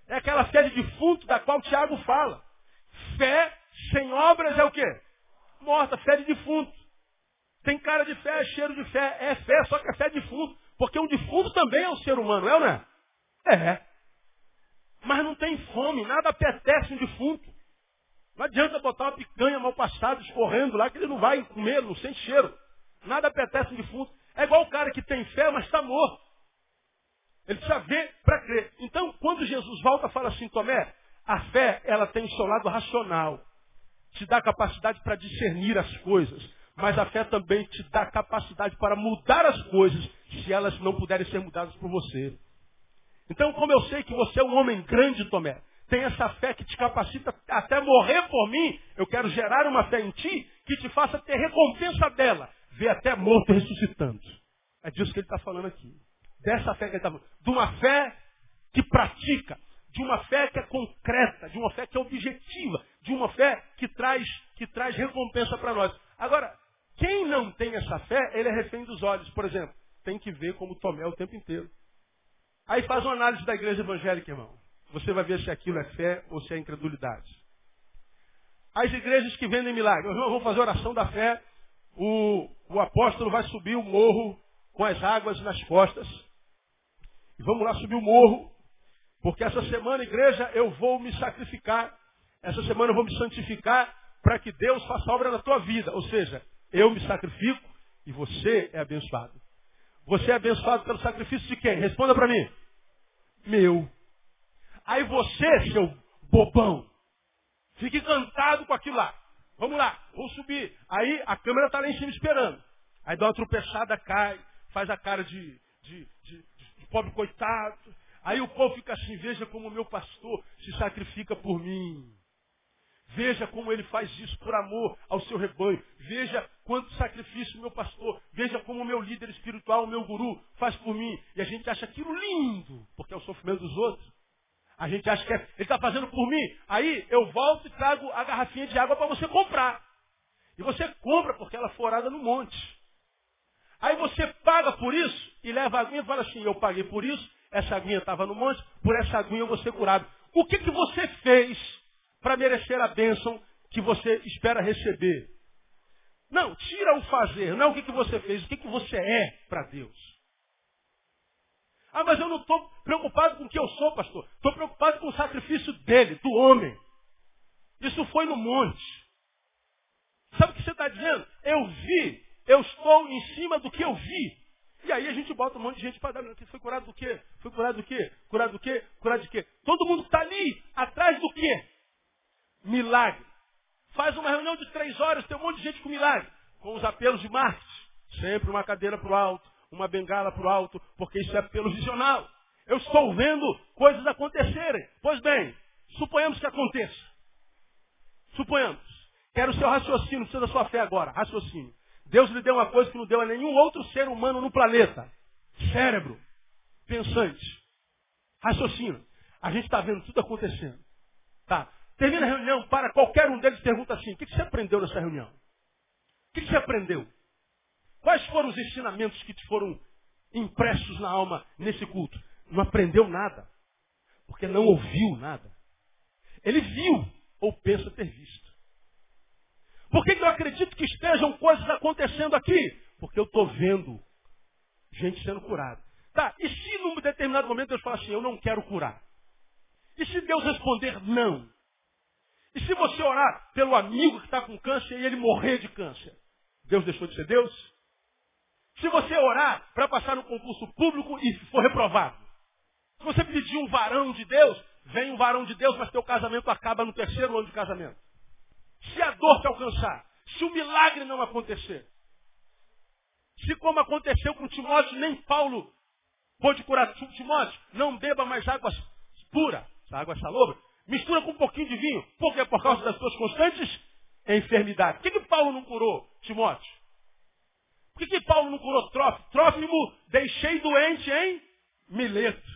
É aquela fé de defunto da qual Tiago fala. Fé sem obras é o quê? Morta, fé de defunto. Tem cara de fé, é cheiro de fé. É fé, só que é fé de defunto. Porque um defunto também é um ser humano, é ou não é? É. Mas não tem fome, nada apetece um defunto. Não adianta botar uma picanha mal passada escorrendo lá, que ele não vai comer, não sente cheiro. Nada apetece um defunto. É igual o cara que tem fé, mas está morto. Ele precisa ver para crer. Então, quando Jesus volta, fala assim, Tomé, a fé, ela tem o seu lado racional. Te dá capacidade para discernir as coisas. Mas a fé também te dá capacidade para mudar as coisas se elas não puderem ser mudadas por você. Então, como eu sei que você é um homem grande, Tomé, tem essa fé que te capacita até morrer por mim, eu quero gerar uma fé em ti que te faça ter recompensa dela. Ver até morto ressuscitando. É disso que ele está falando aqui. Dessa fé que ele está falando. De uma fé que pratica, de uma fé que é concreta, de uma fé que é objetiva, de uma fé que traz, que traz recompensa para nós. Agora, quem não tem essa fé, ele é refém dos olhos. Por exemplo, tem que ver como Tomé o tempo inteiro. Aí faz uma análise da igreja evangélica, irmão. Você vai ver se aquilo é fé ou se é incredulidade. As igrejas que vendem milagres. Irmão, vamos fazer oração da fé. O, o apóstolo vai subir o morro com as águas nas costas. E vamos lá subir o morro. Porque essa semana, igreja, eu vou me sacrificar. Essa semana eu vou me santificar para que Deus faça obra na tua vida. Ou seja, eu me sacrifico e você é abençoado. Você é abençoado pelo sacrifício de quem? Responda para mim. Meu. Aí você, seu bobão, fique encantado com aquilo lá. Vamos lá, vamos subir. Aí a câmera está lá em cima esperando. Aí dá uma tropeçada, cai, faz a cara de, de, de, de pobre coitado. Aí o povo fica assim, veja como o meu pastor se sacrifica por mim. Veja como ele faz isso por amor ao seu rebanho. Veja quanto sacrifício meu pastor. Veja como o meu líder espiritual, o meu guru, faz por mim. E a gente acha aquilo lindo, porque é o sofrimento dos outros. A gente acha que é, ele está fazendo por mim. Aí eu volto e trago a garrafinha de água para você comprar. E você compra porque ela é forada no monte. Aí você paga por isso e leva a aguinha e fala assim, eu paguei por isso, essa aguinha estava no monte, por essa aguinha eu vou ser curado. O que, que você fez para merecer a bênção que você espera receber. Não, tira o fazer, não o que, que você fez, o que, que você é para Deus. Ah, mas eu não estou preocupado com o que eu sou, pastor. Estou preocupado com o sacrifício dele, do homem. Isso foi no monte. Sabe o que você está dizendo? Eu vi, eu estou em cima do que eu vi. E aí a gente bota um monte de gente para dar. Foi curado do quê? Foi curado do quê? Curado do quê? Curado de quê? Todo mundo está ali, atrás do quê? milagre. Faz uma reunião de três horas, tem um monte de gente com milagre. Com os apelos de marketing. Sempre uma cadeira para o alto, uma bengala para o alto, porque isso é apelo visional. Eu estou vendo coisas acontecerem. Pois bem, suponhamos que aconteça. Suponhamos. Quero o seu raciocínio, precisa da sua fé agora. Raciocínio. Deus lhe deu uma coisa que não deu a nenhum outro ser humano no planeta. Cérebro. Pensante. Raciocina. A gente está vendo tudo acontecendo. Tá. Termina a reunião, para qualquer um deles pergunta assim, o que você aprendeu nessa reunião? O que você aprendeu? Quais foram os ensinamentos que te foram impressos na alma nesse culto? Não aprendeu nada. Porque não ouviu nada. Ele viu ou pensa ter visto. Por que, eu acredito que estejam coisas acontecendo aqui? Porque eu estou vendo gente sendo curada. Tá, e se num determinado momento Deus fala assim, eu não quero curar? E se Deus responder não? E se você orar pelo amigo que está com câncer e ele morrer de câncer? Deus deixou de ser Deus? Se você orar para passar no concurso público e for reprovado? Se você pedir um varão de Deus, vem um varão de Deus, mas teu casamento acaba no terceiro ano de casamento. Se a dor te alcançar, se o milagre não acontecer, se como aconteceu com Timóteo, nem Paulo pôde curar Timóteo, não beba mais água pura, água salobra, mistura com um pouquinho de vinho. Por quê? Por causa das suas constantes enfermidades. Por que, que Paulo não curou Timóteo? Por que, que Paulo não curou Trófimo? Trófimo deixei doente em Mileto.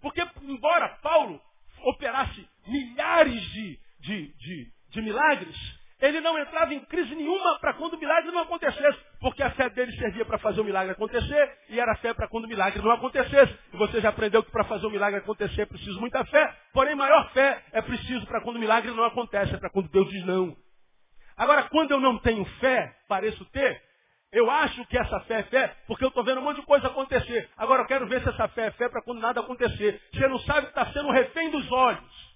Porque, embora Paulo operasse milhares de, de, de, de milagres, ele não entrava em crise nenhuma para quando o milagre não acontecesse, porque a fé dele servia para fazer o milagre acontecer e era fé para quando o milagre não acontecesse. E você já aprendeu que para fazer o milagre acontecer é preciso muita fé, porém maior fé é preciso para quando o milagre não acontece, é para quando Deus diz não. Agora, quando eu não tenho fé, pareço ter, eu acho que essa fé é fé, porque eu estou vendo um monte de coisa acontecer. Agora eu quero ver se essa fé é fé para quando nada acontecer. Você não sabe que está sendo refém dos olhos.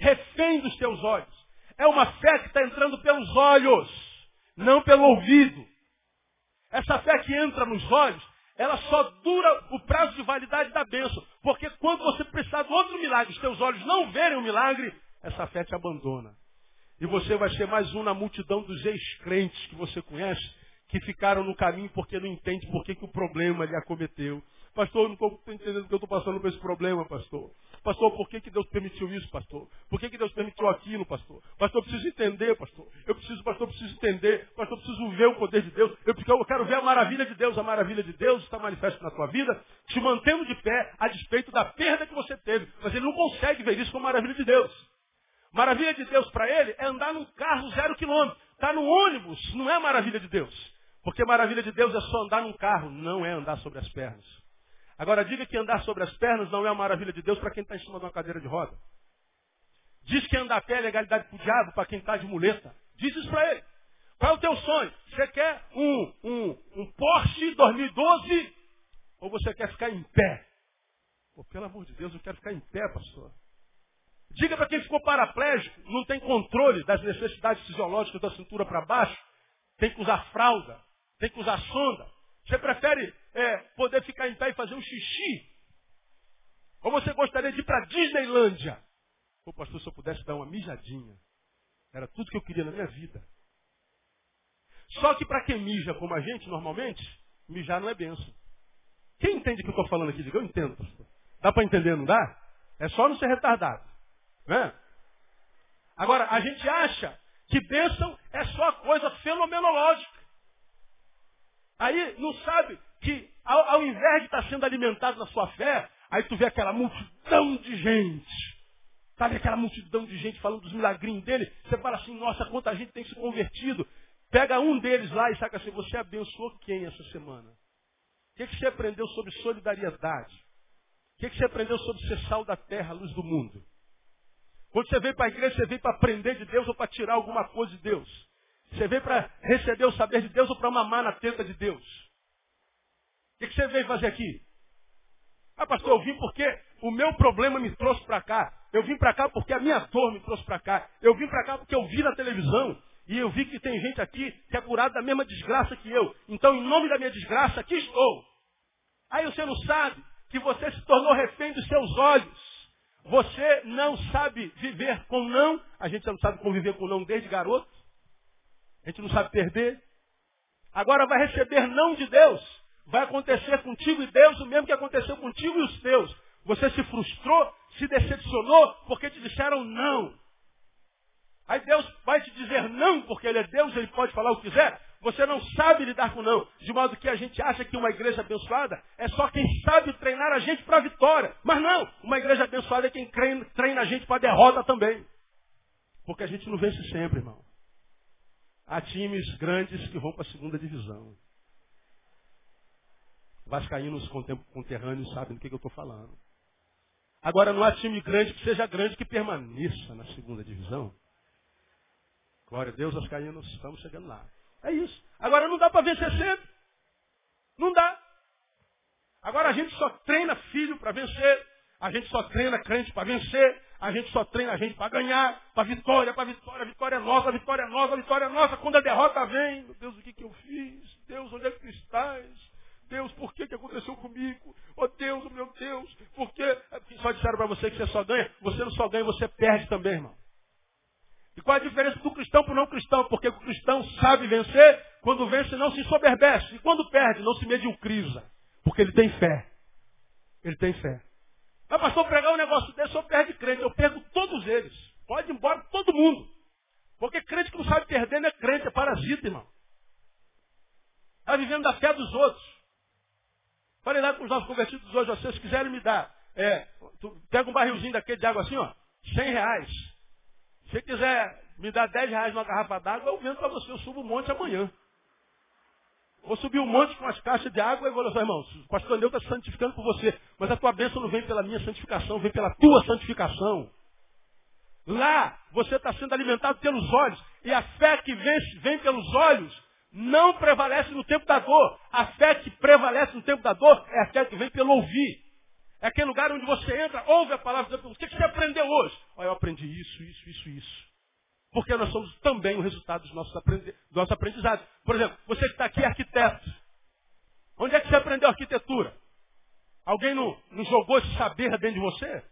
Refém dos teus olhos. É uma fé que está entrando pelos olhos, não pelo ouvido. Essa fé que entra nos olhos, ela só dura o prazo de validade da bênção. Porque quando você precisar de outro milagre, os teus olhos não verem o milagre, essa fé te abandona. E você vai ser mais um na multidão dos ex-crentes que você conhece, que ficaram no caminho porque não entende por que, que o problema lhe acometeu. Pastor, eu não estou entendendo que eu estou passando por esse problema, pastor. Pastor, por que, que Deus permitiu isso, pastor? Por que, que Deus permitiu aquilo, pastor? Pastor, eu preciso entender, pastor. Eu preciso, pastor, eu preciso entender. Pastor, eu preciso ver o poder de Deus. Eu, eu quero ver a maravilha de Deus. A maravilha de Deus está manifesta na tua vida, te mantendo de pé a despeito da perda que você teve. Mas ele não consegue ver isso como maravilha de Deus. Maravilha de Deus para ele é andar num carro zero quilômetro. Está no ônibus, não é maravilha de Deus. Porque maravilha de Deus é só andar num carro, não é andar sobre as pernas. Agora diga que andar sobre as pernas não é uma maravilha de Deus para quem está em cima de uma cadeira de roda. Diz que andar a pé é legalidade para o diabo, para quem está de muleta. Diz isso para ele. Qual é o teu sonho? Você quer um, um, um Porsche 2012 ou você quer ficar em pé? Pô, pelo amor de Deus, eu quero ficar em pé, pastor. Diga para quem ficou paraplégico, não tem controle das necessidades fisiológicas da cintura para baixo, tem que usar fralda, tem que usar sonda. Você prefere é, poder ficar em pé e fazer um xixi? Ou você gostaria de ir para Disneylândia? Pô, pastor, se eu pudesse dar uma mijadinha. Era tudo que eu queria na minha vida. Só que para quem mija como a gente, normalmente, mijar não é benção. Quem entende o que eu estou falando aqui? Diga, eu entendo, pastor. Dá para entender, não dá? É só não ser retardado. Né? Agora, a gente acha que bênção é só coisa fenomenológica. Aí não sabe que ao, ao invés de estar sendo alimentado na sua fé, aí tu vê aquela multidão de gente. Sabe aquela multidão de gente falando dos milagrinhos dele? Você fala assim, nossa, quanta gente tem se convertido. Pega um deles lá e saca assim, você abençoou quem essa semana? O que, que você aprendeu sobre solidariedade? O que, que você aprendeu sobre ser sal da terra, luz do mundo? Quando você veio para a igreja, você veio para aprender de Deus ou para tirar alguma coisa de Deus? Você veio para receber o saber de Deus ou para mamar na teta de Deus? O que, você veio fazer aqui? Ah, pastor, eu vim porque o meu problema me trouxe para cá. Eu vim para cá porque a minha dor me trouxe para cá. Eu vim para cá porque eu vi na televisão e eu vi que tem gente aqui que é curada da mesma desgraça que eu. Então, em nome da minha desgraça, aqui estou. Aí você não sabe que você se tornou refém dos seus olhos. Você não sabe viver com não. A gente não sabe conviver com não desde garoto. A gente não sabe perder. Agora vai receber não de Deus. Vai acontecer contigo e Deus o mesmo que aconteceu contigo e os teus. Você se frustrou, se decepcionou porque te disseram não. Aí Deus vai te dizer não, porque Ele é Deus, Ele pode falar o que quiser. você não sabe lidar com não. De modo que a gente acha que uma igreja abençoada é só quem sabe treinar a gente para a vitória. Mas não, uma igreja abençoada é quem treina a gente para a derrota também. Porque a gente não vence sempre, irmão. Há times grandes que vão para a segunda divisão. Vascaínos conterrâneos sabem do que, que eu estou falando. Agora, não há time grande que seja grande que permaneça na segunda divisão. Glória a Deus, Vascaínos, estamos chegando lá. É isso. Agora, não dá para vencer sempre. Não dá. Agora, a gente só treina filho para vencer. A gente só treina crente para vencer. A gente só treina a gente para ganhar, para vitória, para vitória. A vitória é nossa, a vitória é nossa, a vitória é nossa. Quando a derrota vem, meu Deus, o que, que eu fiz? Deus, onde é que estás? Deus, por que, que aconteceu comigo? Oh Deus, meu Deus, por que? Só disseram para você que você só ganha. Você não só ganha, você perde também, irmão. E qual a diferença do cristão para o não cristão? Porque o cristão sabe vencer, quando vence não se soberbece. E quando perde, não se mediocriza. Porque ele tem fé. Ele tem fé. Mas pastor, pregar um negócio desse, eu perde crente. Eu perco todos eles. Pode ir embora todo mundo. Porque crente que não sabe perder não é crente, é parasita, irmão. Está vivendo da fé dos outros. Falei lá com os nossos convertidos hoje, vocês quiserem me dar, é, pega um barrilzinho daquele de água assim, ó, 100 reais. Se quiser me dar 10 reais numa garrafa d'água, eu vendo para você, eu subo um monte amanhã. Vou subir um monte com as caixas de água e vou dizer, irmãos, o pastor Andeu está santificando por você. Mas a tua bênção não vem pela minha santificação, vem pela tua santificação. Lá você está sendo alimentado pelos olhos. E a fé que vem, vem pelos olhos não prevalece no tempo da dor. A fé que prevalece no tempo da dor é a fé que vem pelo ouvir. É aquele lugar onde você entra, ouve a palavra de Deus. O que você aprendeu hoje? Olha, eu aprendi isso, isso, isso, isso. Porque nós somos também o resultado dos nossos aprendi do nosso aprendizado. Por exemplo, você que está aqui é arquiteto. Onde é que você aprendeu arquitetura? Alguém não, não jogou esse saber dentro de você?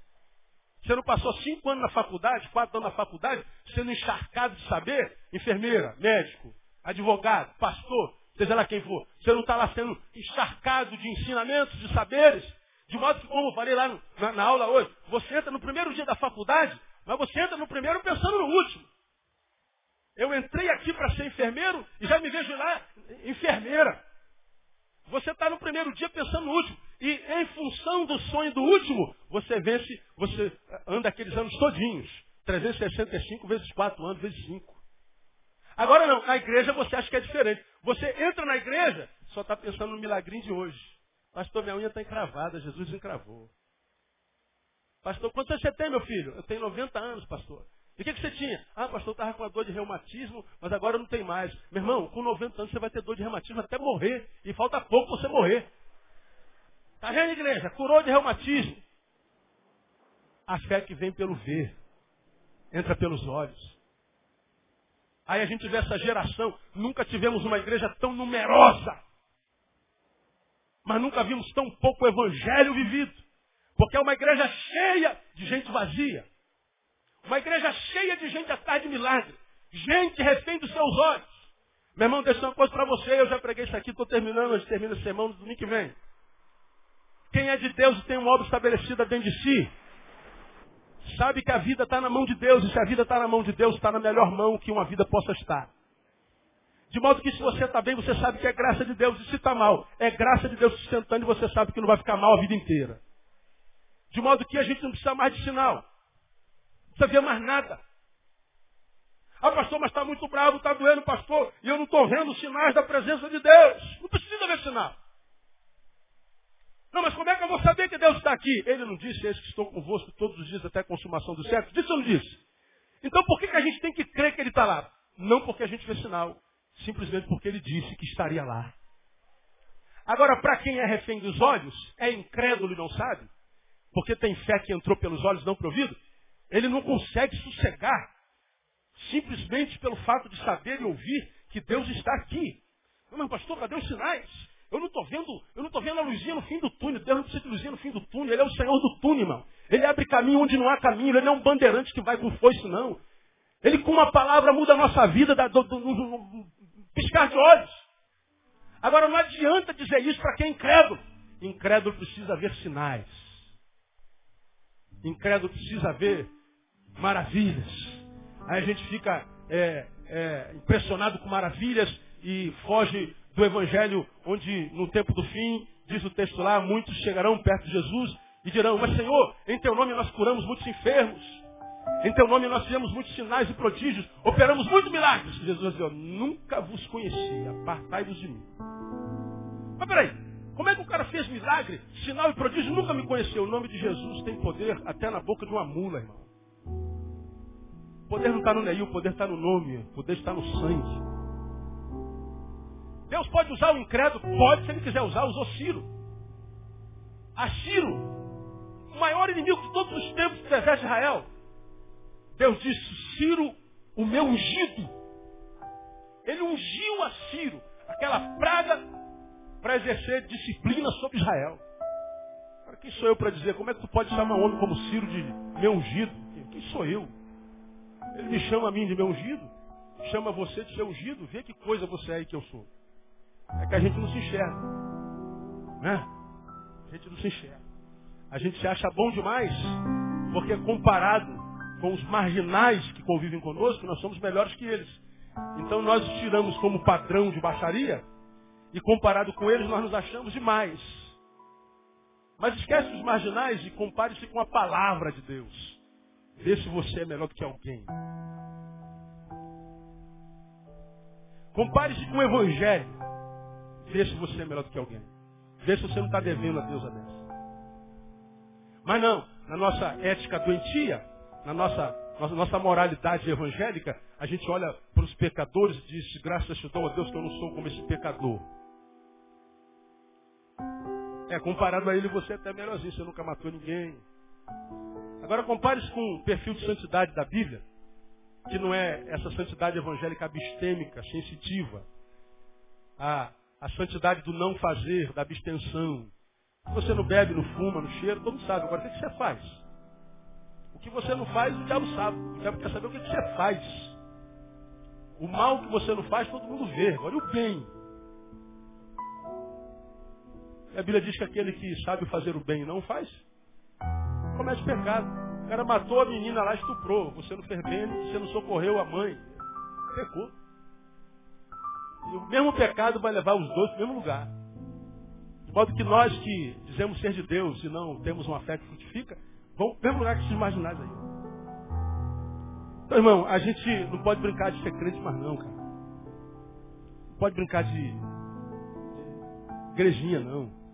Você não passou cinco anos na faculdade, quatro anos na faculdade, sendo encharcado de saber? Enfermeira, médico, advogado, pastor, seja lá quem for. Você não está lá sendo encharcado de ensinamentos, de saberes. De modo que, como eu falei lá na, na aula hoje, você entra no primeiro dia da faculdade, mas você entra no primeiro pensando no último. Eu entrei aqui para ser enfermeiro e já me vejo lá enfermeira. Você está no primeiro dia pensando no último. E em função do sonho do último, você vence, você anda aqueles anos todinhos. 365 vezes 4 anos, vezes 5. Agora não, na igreja você acha que é diferente. Você entra na igreja, só está pensando no milagrinho de hoje. Pastor, minha unha está encravada, Jesus encravou. Pastor, quantos anos você tem, meu filho? Eu tenho 90 anos, pastor. E o que, que você tinha? Ah, pastor, estava com uma dor de reumatismo, mas agora não tem mais. Meu irmão, com 90 anos você vai ter dor de reumatismo até morrer. E falta pouco você morrer. Está vendo, igreja? Curou de reumatismo. A fé que vem pelo ver, entra pelos olhos. Aí a gente vê essa geração, nunca tivemos uma igreja tão numerosa. Mas nunca vimos tão pouco evangelho vivido. Porque é uma igreja cheia de gente vazia. Uma igreja cheia de gente atrás de milagre. Gente refém dos seus olhos. Meu irmão, deixa uma coisa para você. Eu já preguei isso aqui, estou terminando, a gente termina a semana do domingo que vem. Quem é de Deus e tem uma obra estabelecida dentro de si, sabe que a vida está na mão de Deus, e se a vida está na mão de Deus, está na melhor mão que uma vida possa estar. De modo que se você está bem, você sabe que é graça de Deus, e se está mal, é graça de Deus sustentando e você sabe que não vai ficar mal a vida inteira. De modo que a gente não precisa mais de sinal. Ver mais nada. Ah, pastor, mas está muito bravo, está doendo, pastor, e eu não estou vendo sinais da presença de Deus. Não precisa ver sinal. Não, mas como é que eu vou saber que Deus está aqui? Ele não disse, eis que estou convosco todos os dias até a consumação do século. Disse ou não disse? Então por que, que a gente tem que crer que ele está lá? Não porque a gente vê sinal, simplesmente porque ele disse que estaria lá. Agora, para quem é refém dos olhos, é incrédulo e não sabe, porque tem fé que entrou pelos olhos não provido, ele não consegue sossegar, simplesmente pelo fato de saber e ouvir que Deus está aqui. Mas pastor, cadê os sinais? Eu não estou vendo, eu não estou vendo a luzinha no fim do túnel. Deus não precisa de luzinha no fim do túnel. Ele é o Senhor do túnel, irmão. Ele abre caminho onde não há caminho. Ele não é um bandeirante que vai com foice, não. Ele com uma palavra muda a nossa vida, da, do, do, do, piscar de olhos. Agora não adianta dizer isso para quem é incrédulo. Incrédulo precisa ver sinais. Incrédulo precisa ver maravilhas. Aí a gente fica é, é, impressionado com maravilhas e foge do evangelho onde no tempo do fim, diz o texto lá, muitos chegarão perto de Jesus e dirão, mas Senhor, em teu nome nós curamos muitos enfermos. Em teu nome nós fizemos muitos sinais e prodígios, operamos muitos milagres. Jesus dizer, nunca vos conheci, apartai-vos de mim. Mas peraí, como é que o cara fez milagre, sinal e prodígio, nunca me conheceu? O nome de Jesus tem poder até na boca de uma mula, irmão. O poder não está no Neil, o poder está no nome, o poder está no sangue. Deus pode usar o incrédulo? Pode, se ele quiser usar, usou Ciro. A Ciro, o maior inimigo de todos os tempos do exército de Israel. Deus disse, Ciro, o meu ungido. Ele ungiu a Ciro, aquela praga, para exercer disciplina sobre Israel. Agora, quem sou eu para dizer, como é que tu pode chamar um homem como Ciro de meu ungido? Quem sou eu? Ele me chama a mim de meu ungido, chama você de seu ungido, vê que coisa você é e que eu sou. É que a gente não se enxerga. Né? A gente não se enxerga. A gente se acha bom demais, porque comparado com os marginais que convivem conosco, nós somos melhores que eles. Então nós os tiramos como padrão de baixaria, e comparado com eles nós nos achamos demais. Mas esquece os marginais e compare-se com a palavra de Deus. Vê se você é melhor do que alguém. Compare-se com o Evangelho. Vê se você é melhor do que alguém. Vê se você não está devendo a Deus a dessa. Mas não, na nossa ética doentia, na nossa, nossa, nossa moralidade evangélica, a gente olha para os pecadores e diz, graças a Deus que eu não sou como esse pecador. É, comparado a ele, você é até melhorzinho, você nunca matou ninguém. Agora compare-se com o perfil de santidade da Bíblia, que não é essa santidade evangélica abstêmica, sensitiva. A, a santidade do não fazer, da abstenção. Você não bebe, não fuma, não cheira, todo mundo sabe. Agora, o que, você faz? O que você não faz, o diabo sabe. O diabo quer saber o que, que você faz. O mal que você não faz, todo mundo vê. Agora, o bem. A Bíblia diz que aquele que sabe fazer o bem não faz, comete pecado. O cara matou a menina lá, estuprou. Você não fez bem, você não socorreu a mãe. Pecou. E o mesmo pecado vai levar os dois para o mesmo lugar. De modo que nós que dizemos ser de Deus e não temos uma fé que frutifica, vão para o mesmo lugar que esses marginais aí. Então, irmão, a gente não pode brincar de ser crente mais não, cara. Não pode brincar de igrejinha, não.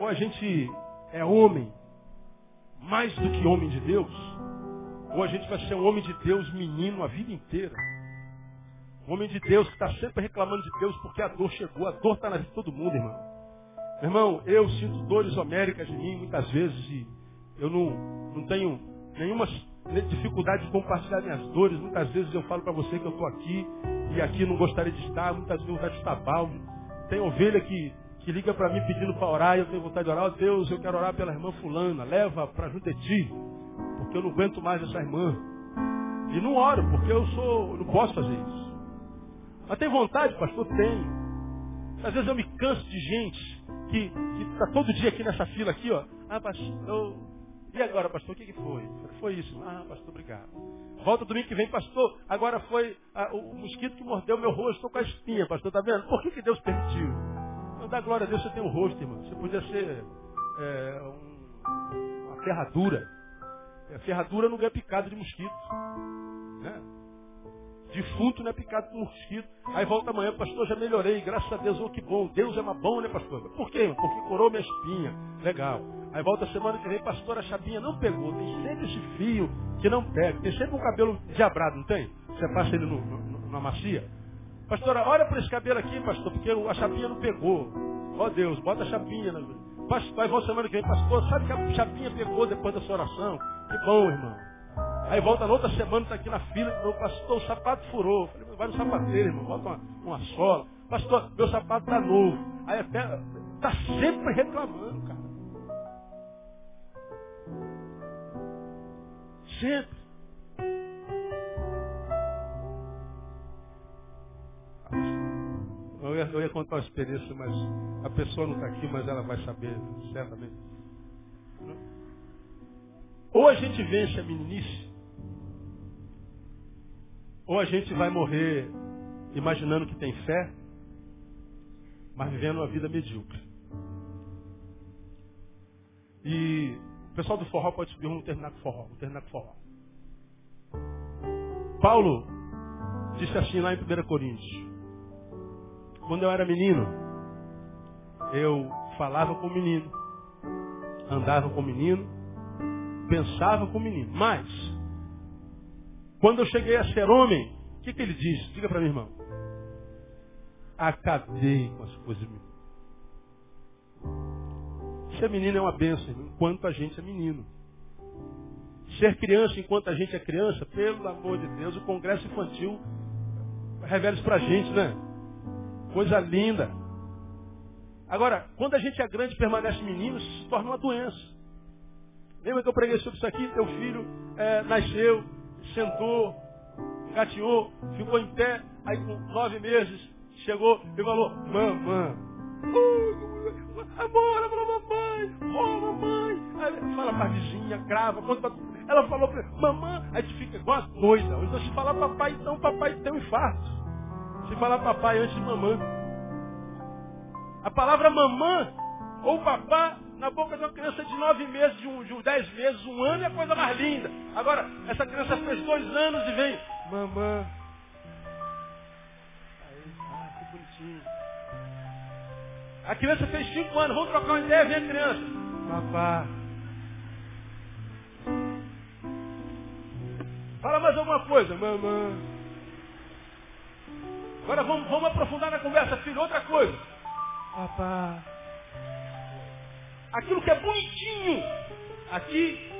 Ou a gente é homem, mais do que homem de Deus, ou a gente vai ser um homem de Deus menino a vida inteira. Um homem de Deus que está sempre reclamando de Deus porque a dor chegou. A dor está na vida de todo mundo, irmão. Irmão, eu sinto dores homéricas em mim muitas vezes e eu não, não tenho nenhuma dificuldade de compartilhar minhas dores. Muitas vezes eu falo para você que eu estou aqui e aqui não gostaria de estar. Muitas vezes vontade de estar balde. Tem ovelha que, que liga para mim pedindo para orar e eu tenho vontade de orar. Oh, Deus, eu quero orar pela irmã fulana. Leva para junto de ti. Porque eu não aguento mais essa irmã. E não oro, porque eu sou, não posso fazer isso. Mas tem vontade, pastor? Tenho. Às vezes eu me canso de gente que está todo dia aqui nessa fila aqui, ó. Ah, pastor. E agora, pastor, o que, que foi? Foi isso. Ah, pastor, obrigado. Volta domingo que vem, pastor. Agora foi ah, o mosquito que mordeu meu rosto. Estou com a espinha, pastor. Tá vendo? Por que, que Deus permitiu? Dá glória a Deus, você tem um rosto, irmão. Você podia ser é, um, uma ferradura. A ferradura não ganha picado de mosquito. Né? Defunto não é picado por mosquito. Aí volta amanhã, pastor, já melhorei, graças a Deus, oh, que bom. Deus é uma bom, né, pastor? Por quê? Porque curou minha espinha. Legal. Aí volta semana que vem, pastor, a chapinha não pegou. Tem sempre esse fio que não pega. Tem sempre um cabelo diabrado, não tem? Você passa ele no, no, na macia. Pastora, olha para esse cabelo aqui, pastor, porque a chapinha não pegou. Ó oh, Deus, bota a chapinha. Né? Pastor, aí volta semana que vem, pastor, sabe que a chapinha pegou depois da sua oração? Que bom, irmão. Aí volta na outra semana, está aqui na fila, meu pastor, o sapato furou. Falei, vai no sapateiro, irmão, bota uma, uma sola. Pastor, meu sapato está novo. Aí até está sempre reclamando, cara. Sempre. Eu ia, contar uma experiência, mas a pessoa não está aqui, mas ela vai saber, certamente. Ou a gente vence a meninice, ou a gente vai morrer imaginando que tem fé, mas vivendo uma vida medíocre. E o pessoal do forró pode subir, vamos terminar com forró, vamos terminar com forró. Paulo disse assim lá em 1 Coríntios. Quando eu era menino, eu falava com o menino, andava com o menino, pensava com o menino. Mas, quando eu cheguei a ser homem, o que, que ele disse? Diga para mim, irmão. Acabei com as coisas. Ser menino é uma bênção, enquanto a gente é menino. Ser criança enquanto a gente é criança, pelo amor de Deus, o congresso infantil revela isso pra gente, né? Coisa linda. Agora, quando a gente é grande e permanece menino, isso se torna uma doença. Lembra que eu preguei sobre isso aqui? Teu filho é, nasceu, sentou, gateou, ficou em pé, aí com nove meses chegou e falou, mamãe, amor, pra mamãe, oh mamãe. Aí fala pra vizinha, grava, conta pra... Ela falou pra mamãe, aí tu fica igual a doida. Então se falar papai, então papai tem um infarto. Se falar papai antes de mamãe. A palavra mamã ou papá na boca de uma criança de nove meses, de, um, de dez meses, um ano é a coisa mais linda. Agora, essa criança fez dois anos e vem, mamã. Aí, ah, que bonitinho. A criança fez cinco anos, vamos trocar uma ideia, vem a criança. Papá. Fala mais alguma coisa, mamã. Agora vamos, vamos aprofundar na conversa, filho, outra coisa. Papá. Aquilo que é bonitinho aqui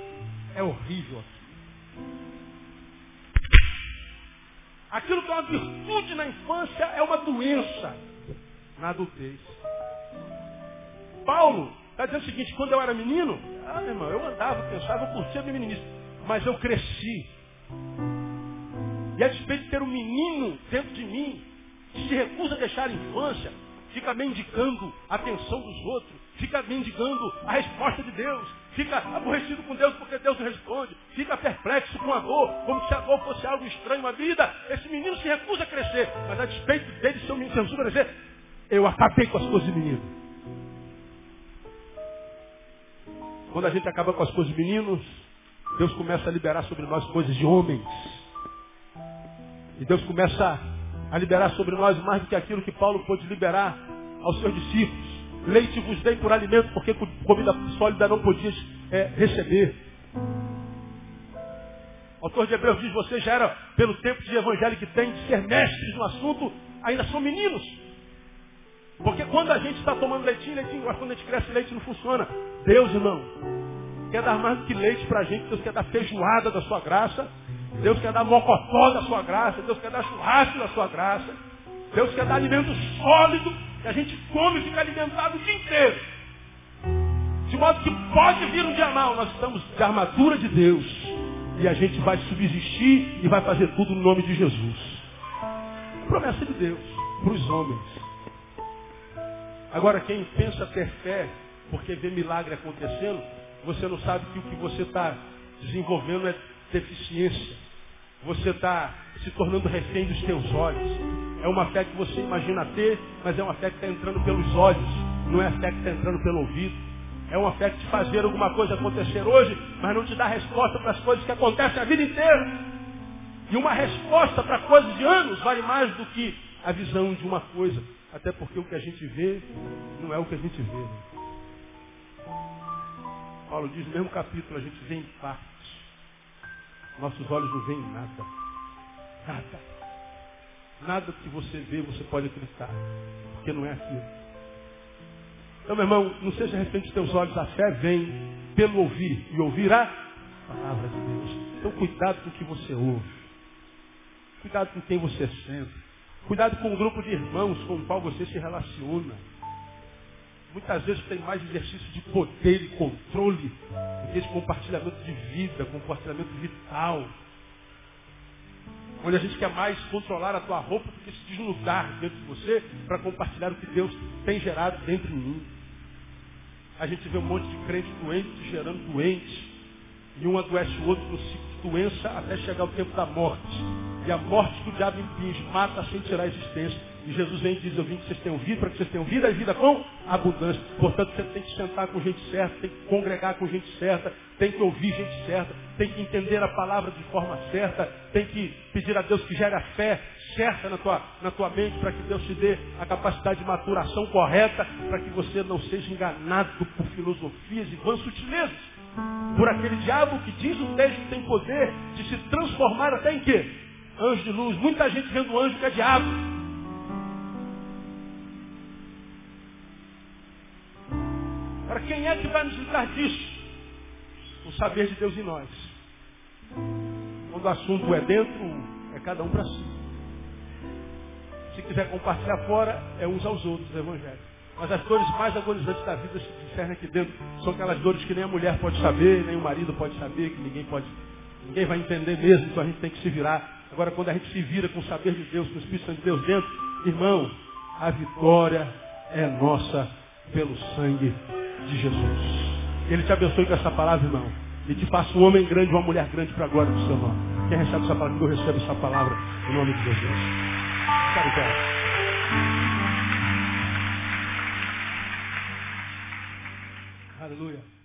é horrível aqui. Aquilo que é uma virtude na infância é uma doença na adultez. Paulo está dizendo o seguinte, quando eu era menino, ah, meu irmão, eu andava, pensava, eu curtia minha meninice, mas eu cresci. E a despeito de ter um menino dentro de mim, se recusa a deixar a infância, fica mendicando a atenção dos outros, fica mendigando a resposta de Deus, fica aborrecido com Deus porque Deus não responde, fica perplexo com a dor, como se a dor fosse algo estranho à vida. Esse menino se recusa a crescer, mas a despeito dele ser um menino se recusa a crescer, eu acabei com as coisas de menino. Quando a gente acaba com as coisas de meninos, Deus começa a liberar sobre nós coisas de homens. E Deus começa a liberar sobre nós mais do que aquilo que Paulo pôde liberar aos seus discípulos. Leite vos dei por alimento, porque comida sólida não podias é, receber. O autor de Hebreus diz, você já era, pelo tempo de evangelho que tem, de ser mestres no assunto, ainda são meninos. Porque quando a gente está tomando leitinho, leitinho, mas quando a gente cresce, leite não funciona. Deus, irmão, quer dar mais do que leite para a gente, Deus quer dar feijoada da sua graça, Deus quer dar mocotó da sua graça, Deus quer dar churrasco da sua graça, Deus quer dar alimento sólido, que a gente come e fica alimentado o dia inteiro. De modo que pode vir um dia mal, nós estamos de armadura de Deus. E a gente vai subsistir e vai fazer tudo no nome de Jesus. Promessa de Deus para os homens. Agora, quem pensa ter fé, porque vê milagre acontecendo, você não sabe que o que você está desenvolvendo é deficiência. Você está se tornando refém dos teus olhos. É uma fé que você imagina ter, mas é uma fé que está entrando pelos olhos. Não é a fé que está entrando pelo ouvido. É uma fé que te fazer alguma coisa acontecer hoje, mas não te dá resposta para as coisas que acontecem a vida inteira. E uma resposta para coisas de anos vale mais do que a visão de uma coisa. Até porque o que a gente vê não é o que a gente vê. Paulo diz no mesmo capítulo, a gente vê em parte. Nossos olhos não veem nada. Nada. Nada que você vê, você pode acreditar. Porque não é aquilo. Então, meu irmão, não seja refém dos teus olhos. A fé vem pelo ouvir. E ouvir a palavra de Deus. Então, cuidado com o que você ouve. Cuidado com quem você sente. Cuidado com o grupo de irmãos com o qual você se relaciona. Muitas vezes tem mais exercício de poder e controle do que de compartilhamento de vida, compartilhamento vital. Onde a gente quer mais controlar a tua roupa do que se desnudar dentro de você para compartilhar o que Deus tem gerado dentro de mim. A gente vê um monte de crente doente gerando doente. E um adoece o outro no ciclo de doença até chegar o tempo da morte. E a morte que o diabo impinge mata sem tirar a existência. E Jesus vem e diz, eu vim que vocês tenham vida, para que vocês tenham vida e vida com abundância. Portanto, você tem que sentar com gente certa, tem que congregar com gente certa, tem que ouvir gente certa, tem que entender a palavra de forma certa, tem que pedir a Deus que gere a fé certa na tua, na tua mente, para que Deus te dê a capacidade de maturação correta, para que você não seja enganado por filosofias e vãs sutilezas. Por aquele diabo que diz o texto tem poder de se transformar até em quê? Anjo de luz. Muita gente vendo anjo que é diabo. Para quem é que vai nos livrar disso? O saber de Deus em nós. Quando o assunto é dentro, é cada um para si. Se quiser compartilhar fora, é uns aos outros o evangelho. Mas as dores mais agonizantes da vida se discernem aqui dentro. São aquelas dores que nem a mulher pode saber, nem o marido pode saber, que ninguém pode. Ninguém vai entender mesmo, então a gente tem que se virar. Agora, quando a gente se vira com o saber de Deus, com o Espírito Santo de Deus dentro, irmão, a vitória é nossa pelo sangue de Jesus. Ele te abençoe com essa palavra, irmão. E te faça um homem grande, uma mulher grande para a glória do seu nome. Quem recebe essa palavra, eu recebo essa palavra em nome de Jesus. Aleluia.